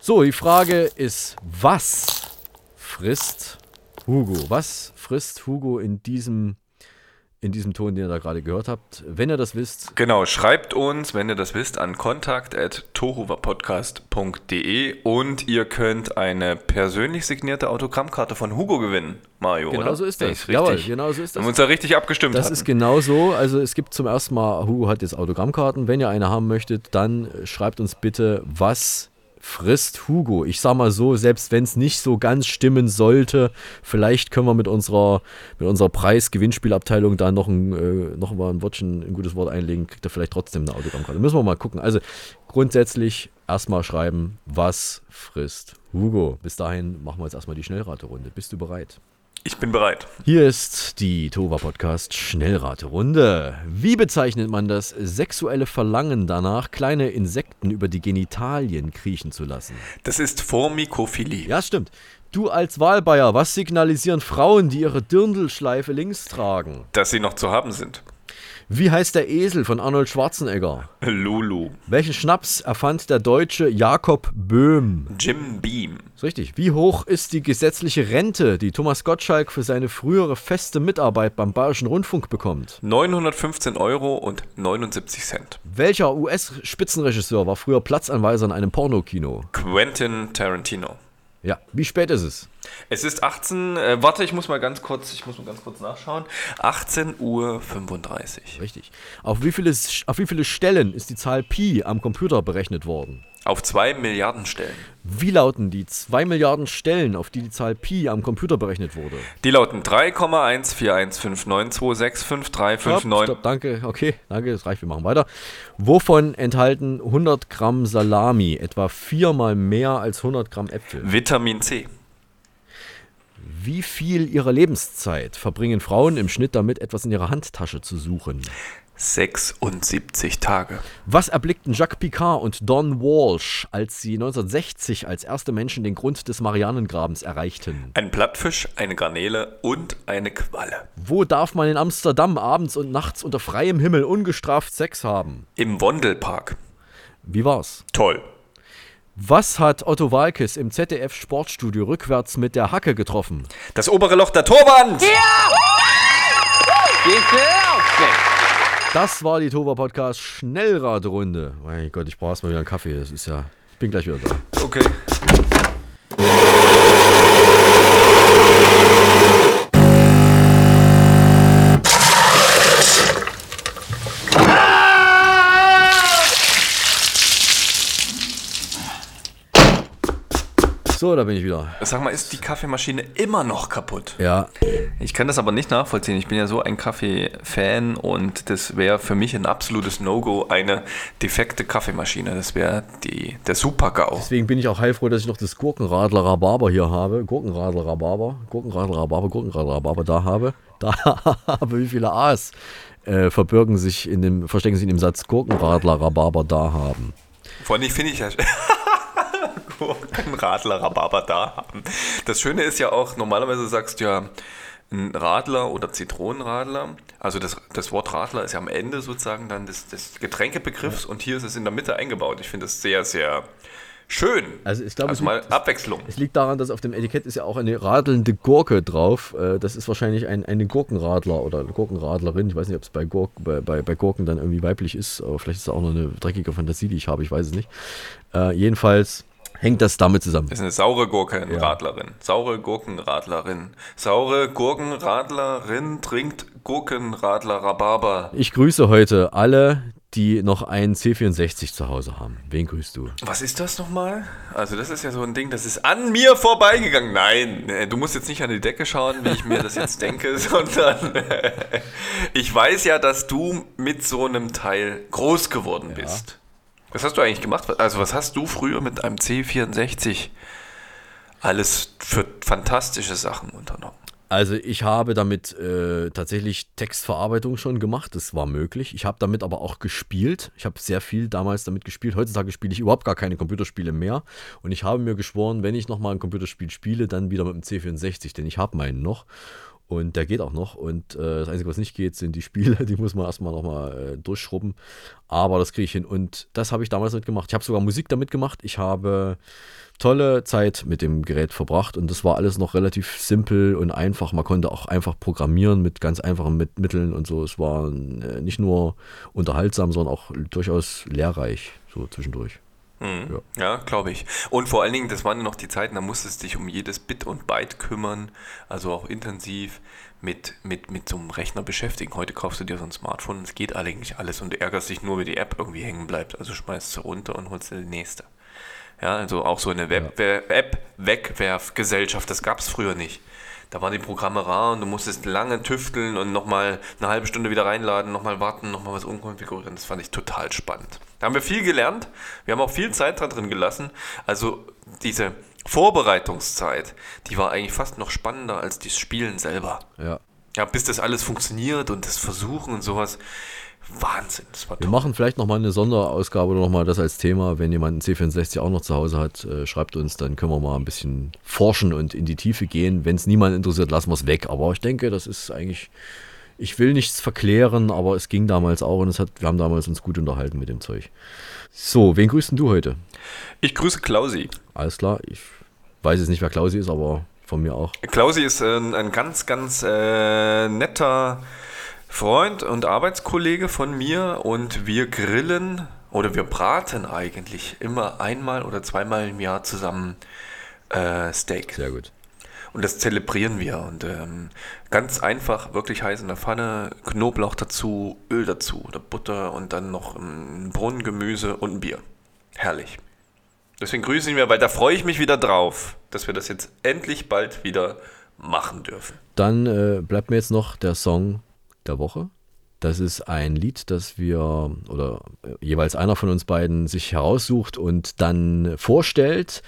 So, die Frage ist, was frisst Hugo? Was frisst Hugo in diesem, in diesem Ton, den ihr da gerade gehört habt? Wenn ihr das wisst, Genau, schreibt uns, wenn ihr das wisst, an kontakt.tohuwapodcast.de und ihr könnt eine persönlich signierte Autogrammkarte von Hugo gewinnen, Mario, Genau oder? so ist Sehe das. ich's Jawohl, genau so ist das. Haben wir uns da richtig abgestimmt Das hatten. ist genau so. Also es gibt zum ersten Mal, Hugo hat jetzt Autogrammkarten. Wenn ihr eine haben möchtet, dann schreibt uns bitte, was frisst Hugo. Ich sag mal so, selbst wenn es nicht so ganz stimmen sollte, vielleicht können wir mit unserer, mit unserer Preis-Gewinnspielabteilung da noch ein, äh, noch mal ein Wörtchen, ein gutes Wort einlegen, kriegt er vielleicht trotzdem eine Autogrammkarte. Müssen wir mal gucken. Also grundsätzlich erstmal schreiben, was frisst Hugo. Bis dahin machen wir jetzt erstmal die Schnellraterunde. Bist du bereit? Ich bin bereit. Hier ist die Tova Podcast Schnellraterunde. Wie bezeichnet man das sexuelle Verlangen danach, kleine Insekten über die Genitalien kriechen zu lassen? Das ist Formikophilie. Ja, stimmt. Du als Wahlbayer, was signalisieren Frauen, die ihre Dirndlschleife links tragen? Dass sie noch zu haben sind. Wie heißt der Esel von Arnold Schwarzenegger? Lulu. Welchen Schnaps erfand der Deutsche Jakob Böhm? Jim Beam. Ist richtig. Wie hoch ist die gesetzliche Rente, die Thomas Gottschalk für seine frühere feste Mitarbeit beim Bayerischen Rundfunk bekommt? 915 Euro und 79 Cent. Welcher US-Spitzenregisseur war früher Platzanweiser in einem Pornokino? Quentin Tarantino. Ja, wie spät ist es? Es ist 18, äh, warte, ich muss mal ganz kurz, ich muss mal ganz kurz nachschauen. 18 Uhr 35. Richtig. Auf wie, viele, auf wie viele Stellen ist die Zahl Pi am Computer berechnet worden? Auf 2 Milliarden Stellen. Wie lauten die 2 Milliarden Stellen, auf die die Zahl Pi am Computer berechnet wurde? Die lauten 3,14159265359. Stopp, stopp, danke, okay, danke, das reicht, wir machen weiter. Wovon enthalten 100 Gramm Salami etwa viermal mehr als 100 Gramm Äpfel? Vitamin C. Wie viel ihrer Lebenszeit verbringen Frauen im Schnitt damit, etwas in ihrer Handtasche zu suchen? 76 Tage. Was erblickten Jacques Picard und Don Walsh, als sie 1960 als erste Menschen den Grund des Marianengrabens erreichten? Ein Plattfisch, eine Garnele und eine Qualle. Wo darf man in Amsterdam abends und nachts unter freiem Himmel ungestraft Sex haben? Im Wondelpark. Wie war's? Toll. Was hat Otto Walkes im ZDF Sportstudio rückwärts mit der Hacke getroffen? Das obere Loch der Torwand! Das war die Tova Podcast Schnellraterunde. Mein Gott, ich brauche erstmal wieder einen Kaffee. Das ist ja. Ich bin gleich wieder da. Okay. So, da bin ich wieder. Sag mal, ist die Kaffeemaschine immer noch kaputt? Ja. Ich kann das aber nicht nachvollziehen. Ich bin ja so ein Kaffee-Fan und das wäre für mich ein absolutes No-Go, eine defekte Kaffeemaschine. Das wäre der Super-GAU. Deswegen bin ich auch heilfroh, dass ich noch das Gurkenradler Rhabarber hier habe. Gurkenradler Rhabarber, Gurkenradler Rhabarber, Gurkenradler Rhabarber da habe. Da habe, wie viele A's äh, verbirgen sich in dem, verstecken sich in dem Satz Gurkenradler Rhabarber da haben. Vor allem finde ich ja. [LAUGHS] Gurkenradler, [LAUGHS] Rhabarber da haben. Das Schöne ist ja auch, normalerweise sagst du ja ein Radler oder Zitronenradler. Also das, das Wort Radler ist ja am Ende sozusagen dann des, des Getränkebegriffs und hier ist es in der Mitte eingebaut. Ich finde das sehr, sehr schön. Also ich glaube, also es mal liegt- Abwechslung. Es liegt daran, dass auf dem Etikett ist ja auch eine radelnde Gurke drauf. Äh, Das ist wahrscheinlich ein, eine Gurkenradler oder Gurkenradlerin. Ich weiß nicht, ob es bei, Gurk, bei, bei, bei Gurken dann irgendwie weiblich ist, aber vielleicht ist es auch nur eine dreckige Fantasie, die ich habe, ich weiß es nicht. Äh, jedenfalls hängt das damit zusammen. Das ist eine saure Gurkenradlerin. Saure Gurkenradlerin. Saure Gurkenradlerin trinkt Gurkenradler Rhabarber. Ich grüße heute alle, die noch einen C64 zu Hause haben. Wen grüßt du? Was ist das nochmal? Also das ist ja so ein Ding, das ist an mir vorbeigegangen. Nein, äh, du musst jetzt nicht an die Decke schauen, wie ich mir das jetzt denke, [LAUGHS] sondern äh, ich weiß ja, dass du mit so einem Teil groß geworden bist. Was hast du eigentlich gemacht? Also was hast du früher mit einem C64 alles für fantastische Sachen unternommen? Also ich habe damit äh, tatsächlich Textverarbeitung schon gemacht, das war möglich. Ich habe damit aber auch gespielt. Ich habe sehr viel damals damit gespielt. Heutzutage spiele ich überhaupt gar keine Computerspiele mehr. Und ich habe mir geschworen, wenn ich nochmal ein Computerspiel spiele, dann wieder mit dem C64, denn ich habe meinen noch. Und der geht auch noch. Und äh, das Einzige, was nicht geht, sind die Spiele. [LAUGHS] Die muss man erstmal nochmal äh, durchschrubben. Aber das kriege ich hin. Und das habe ich damals mitgemacht. Ich habe sogar Musik damit gemacht. Ich habe tolle Zeit mit dem Gerät verbracht und das war alles noch relativ simpel und einfach. Man konnte auch einfach programmieren mit ganz einfachen mit Mitteln und so. Es war äh, nicht nur unterhaltsam, sondern auch durchaus lehrreich, so zwischendurch. Mhm. Ja, ja glaube ich. Und vor allen Dingen, das waren ja noch die Zeiten, da musstest du dich um jedes Bit und Byte kümmern, also auch intensiv mit, mit, mit so einem Rechner beschäftigen. Heute kaufst du dir so ein Smartphone, es geht eigentlich alles und du ärgerst dich nur, wie die App irgendwie hängen bleibt. Also schmeißt sie runter und holst dir die nächste. Ja, also auch so eine Web App-Wegwerfgesellschaft, das gab es früher nicht. Da waren die Programme rar und du musstest lange tüfteln und nochmal eine halbe Stunde wieder reinladen, nochmal warten, nochmal was umkonfigurieren. Das fand ich total spannend. Da haben wir viel gelernt. Wir haben auch viel Zeit da drin gelassen. Also diese Vorbereitungszeit, die war eigentlich fast noch spannender als das Spielen selber. Ja. Ja, bis das alles funktioniert und das Versuchen und sowas. Wahnsinn, das war Wir machen vielleicht nochmal eine Sonderausgabe oder nochmal das als Thema. Wenn jemand einen C64 auch noch zu Hause hat, äh, schreibt uns, dann können wir mal ein bisschen forschen und in die Tiefe gehen. Wenn es niemand interessiert, lassen wir es weg. Aber ich denke, das ist eigentlich, ich will nichts verklären, aber es ging damals auch und es hat, wir haben damals uns gut unterhalten mit dem Zeug. So, wen grüßt denn du heute? Ich grüße Klausi. Alles klar, ich weiß jetzt nicht, wer Klausi ist, aber von mir auch. Klausi ist äh, ein ganz, ganz äh, netter Freund und Arbeitskollege von mir und wir grillen oder wir braten eigentlich immer einmal oder zweimal im Jahr zusammen äh, Steak. Sehr gut. Und das zelebrieren wir und ähm, ganz einfach, wirklich heiß in der Pfanne, Knoblauch dazu, Öl dazu oder Butter und dann noch ein Brunnengemüse und ein Bier. Herrlich. Deswegen grüße ich mir, weil da freue ich mich wieder drauf, dass wir das jetzt endlich bald wieder machen dürfen. Dann äh, bleibt mir jetzt noch der Song der Woche. Das ist ein Lied, das wir oder äh, jeweils einer von uns beiden sich heraussucht und dann vorstellt.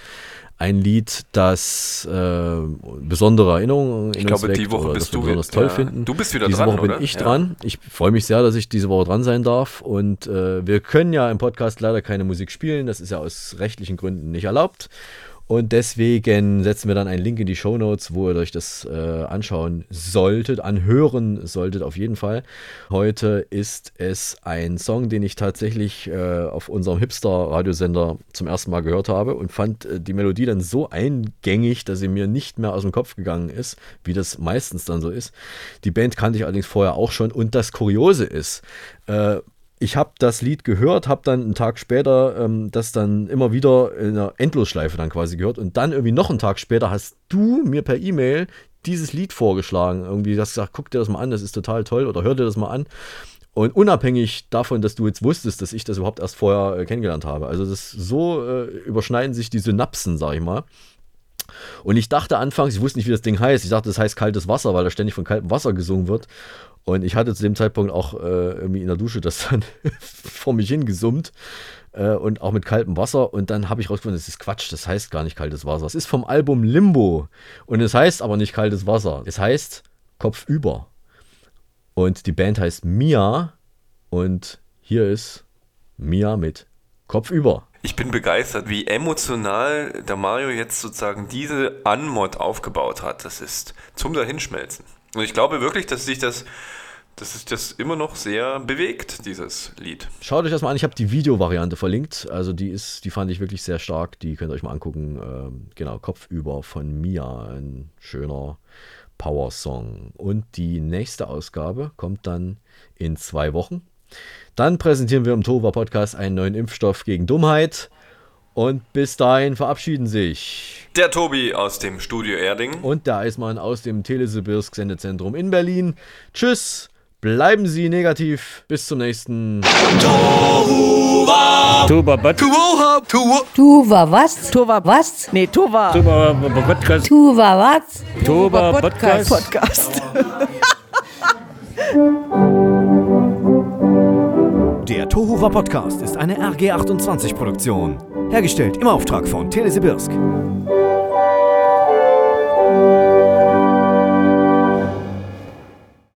Ein Lied, das äh, besondere Erinnerungen in Ich glaube, die Woche bist du besonders toll ja. finden. Du bist wieder diese dran, Woche bin oder? ich Ja. dran. Ich freue mich sehr, dass ich diese Woche dran sein darf. Und äh, wir können ja im Podcast leider keine Musik spielen. Das ist ja aus rechtlichen Gründen nicht erlaubt. Und deswegen setzen wir dann einen Link in die Show Notes, wo ihr euch das äh, anschauen solltet, anhören solltet auf jeden Fall. Heute ist es ein Song, den ich tatsächlich äh, auf unserem Hipster-Radiosender zum ersten Mal gehört habe und fand äh, die Melodie dann so eingängig, dass sie mir nicht mehr aus dem Kopf gegangen ist, wie das meistens dann so ist. Die Band kannte ich allerdings vorher auch schon und das Kuriose ist, äh, ich habe das Lied gehört, habe dann einen Tag später ähm, das dann immer wieder in einer Endlosschleife dann quasi gehört und dann irgendwie noch einen Tag später hast du mir per E-Mail dieses Lied vorgeschlagen. Irgendwie hast gesagt, guck dir das mal an, das ist total toll oder hör dir das mal an. Und unabhängig davon, dass du jetzt wusstest, dass ich das überhaupt erst vorher äh, kennengelernt habe. Also das so äh, überschneiden sich die Synapsen, sag ich mal. Und ich dachte anfangs, ich wusste nicht, wie das Ding heißt. Ich dachte, das heißt kaltes Wasser, weil da ständig von kaltem Wasser gesungen wird. Und ich hatte zu dem Zeitpunkt auch äh, irgendwie in der Dusche das dann [LAUGHS] vor mich hingesummt äh, und auch mit kaltem Wasser. Und dann habe ich rausgefunden, das ist Quatsch, das heißt gar nicht kaltes Wasser. Es ist vom Album Limbo. Und es heißt aber nicht kaltes Wasser. Es heißt Kopfüber. Und die Band heißt Mia. Und hier ist Mia mit Kopfüber. Ich bin begeistert, wie emotional der Mario jetzt sozusagen diese Anmod aufgebaut hat. Das ist zum Dahinschmelzen. Und ich glaube wirklich, dass sich das, dass sich das immer noch sehr bewegt, dieses Lied. Schaut euch das mal an. Ich habe die Videovariante verlinkt. Also die ist, die fand ich wirklich sehr stark. Die könnt ihr euch mal angucken. Ähm, genau, Kopfüber von Mia. Ein schöner Power-Song. Und die nächste Ausgabe kommt dann in zwei Wochen. Dann präsentieren wir im Tova Podcast einen neuen Impfstoff gegen Dummheit. Und bis dahin verabschieden sich Der Tobi aus dem Studio Erding. und der Eismann aus dem Telesibirsk Sendezentrum in Berlin. Tschüss, bleiben Sie negativ. Bis zum nächsten. Tuva was? Tuva was? Nee, Tuva. Tuba Podcast. Tuva was? Tuba Podcast. Podcast. [LAUGHS] [LAUGHS] Der Tohuwa Podcast ist eine RG28 Produktion. Hergestellt im Auftrag von Telesibirsk.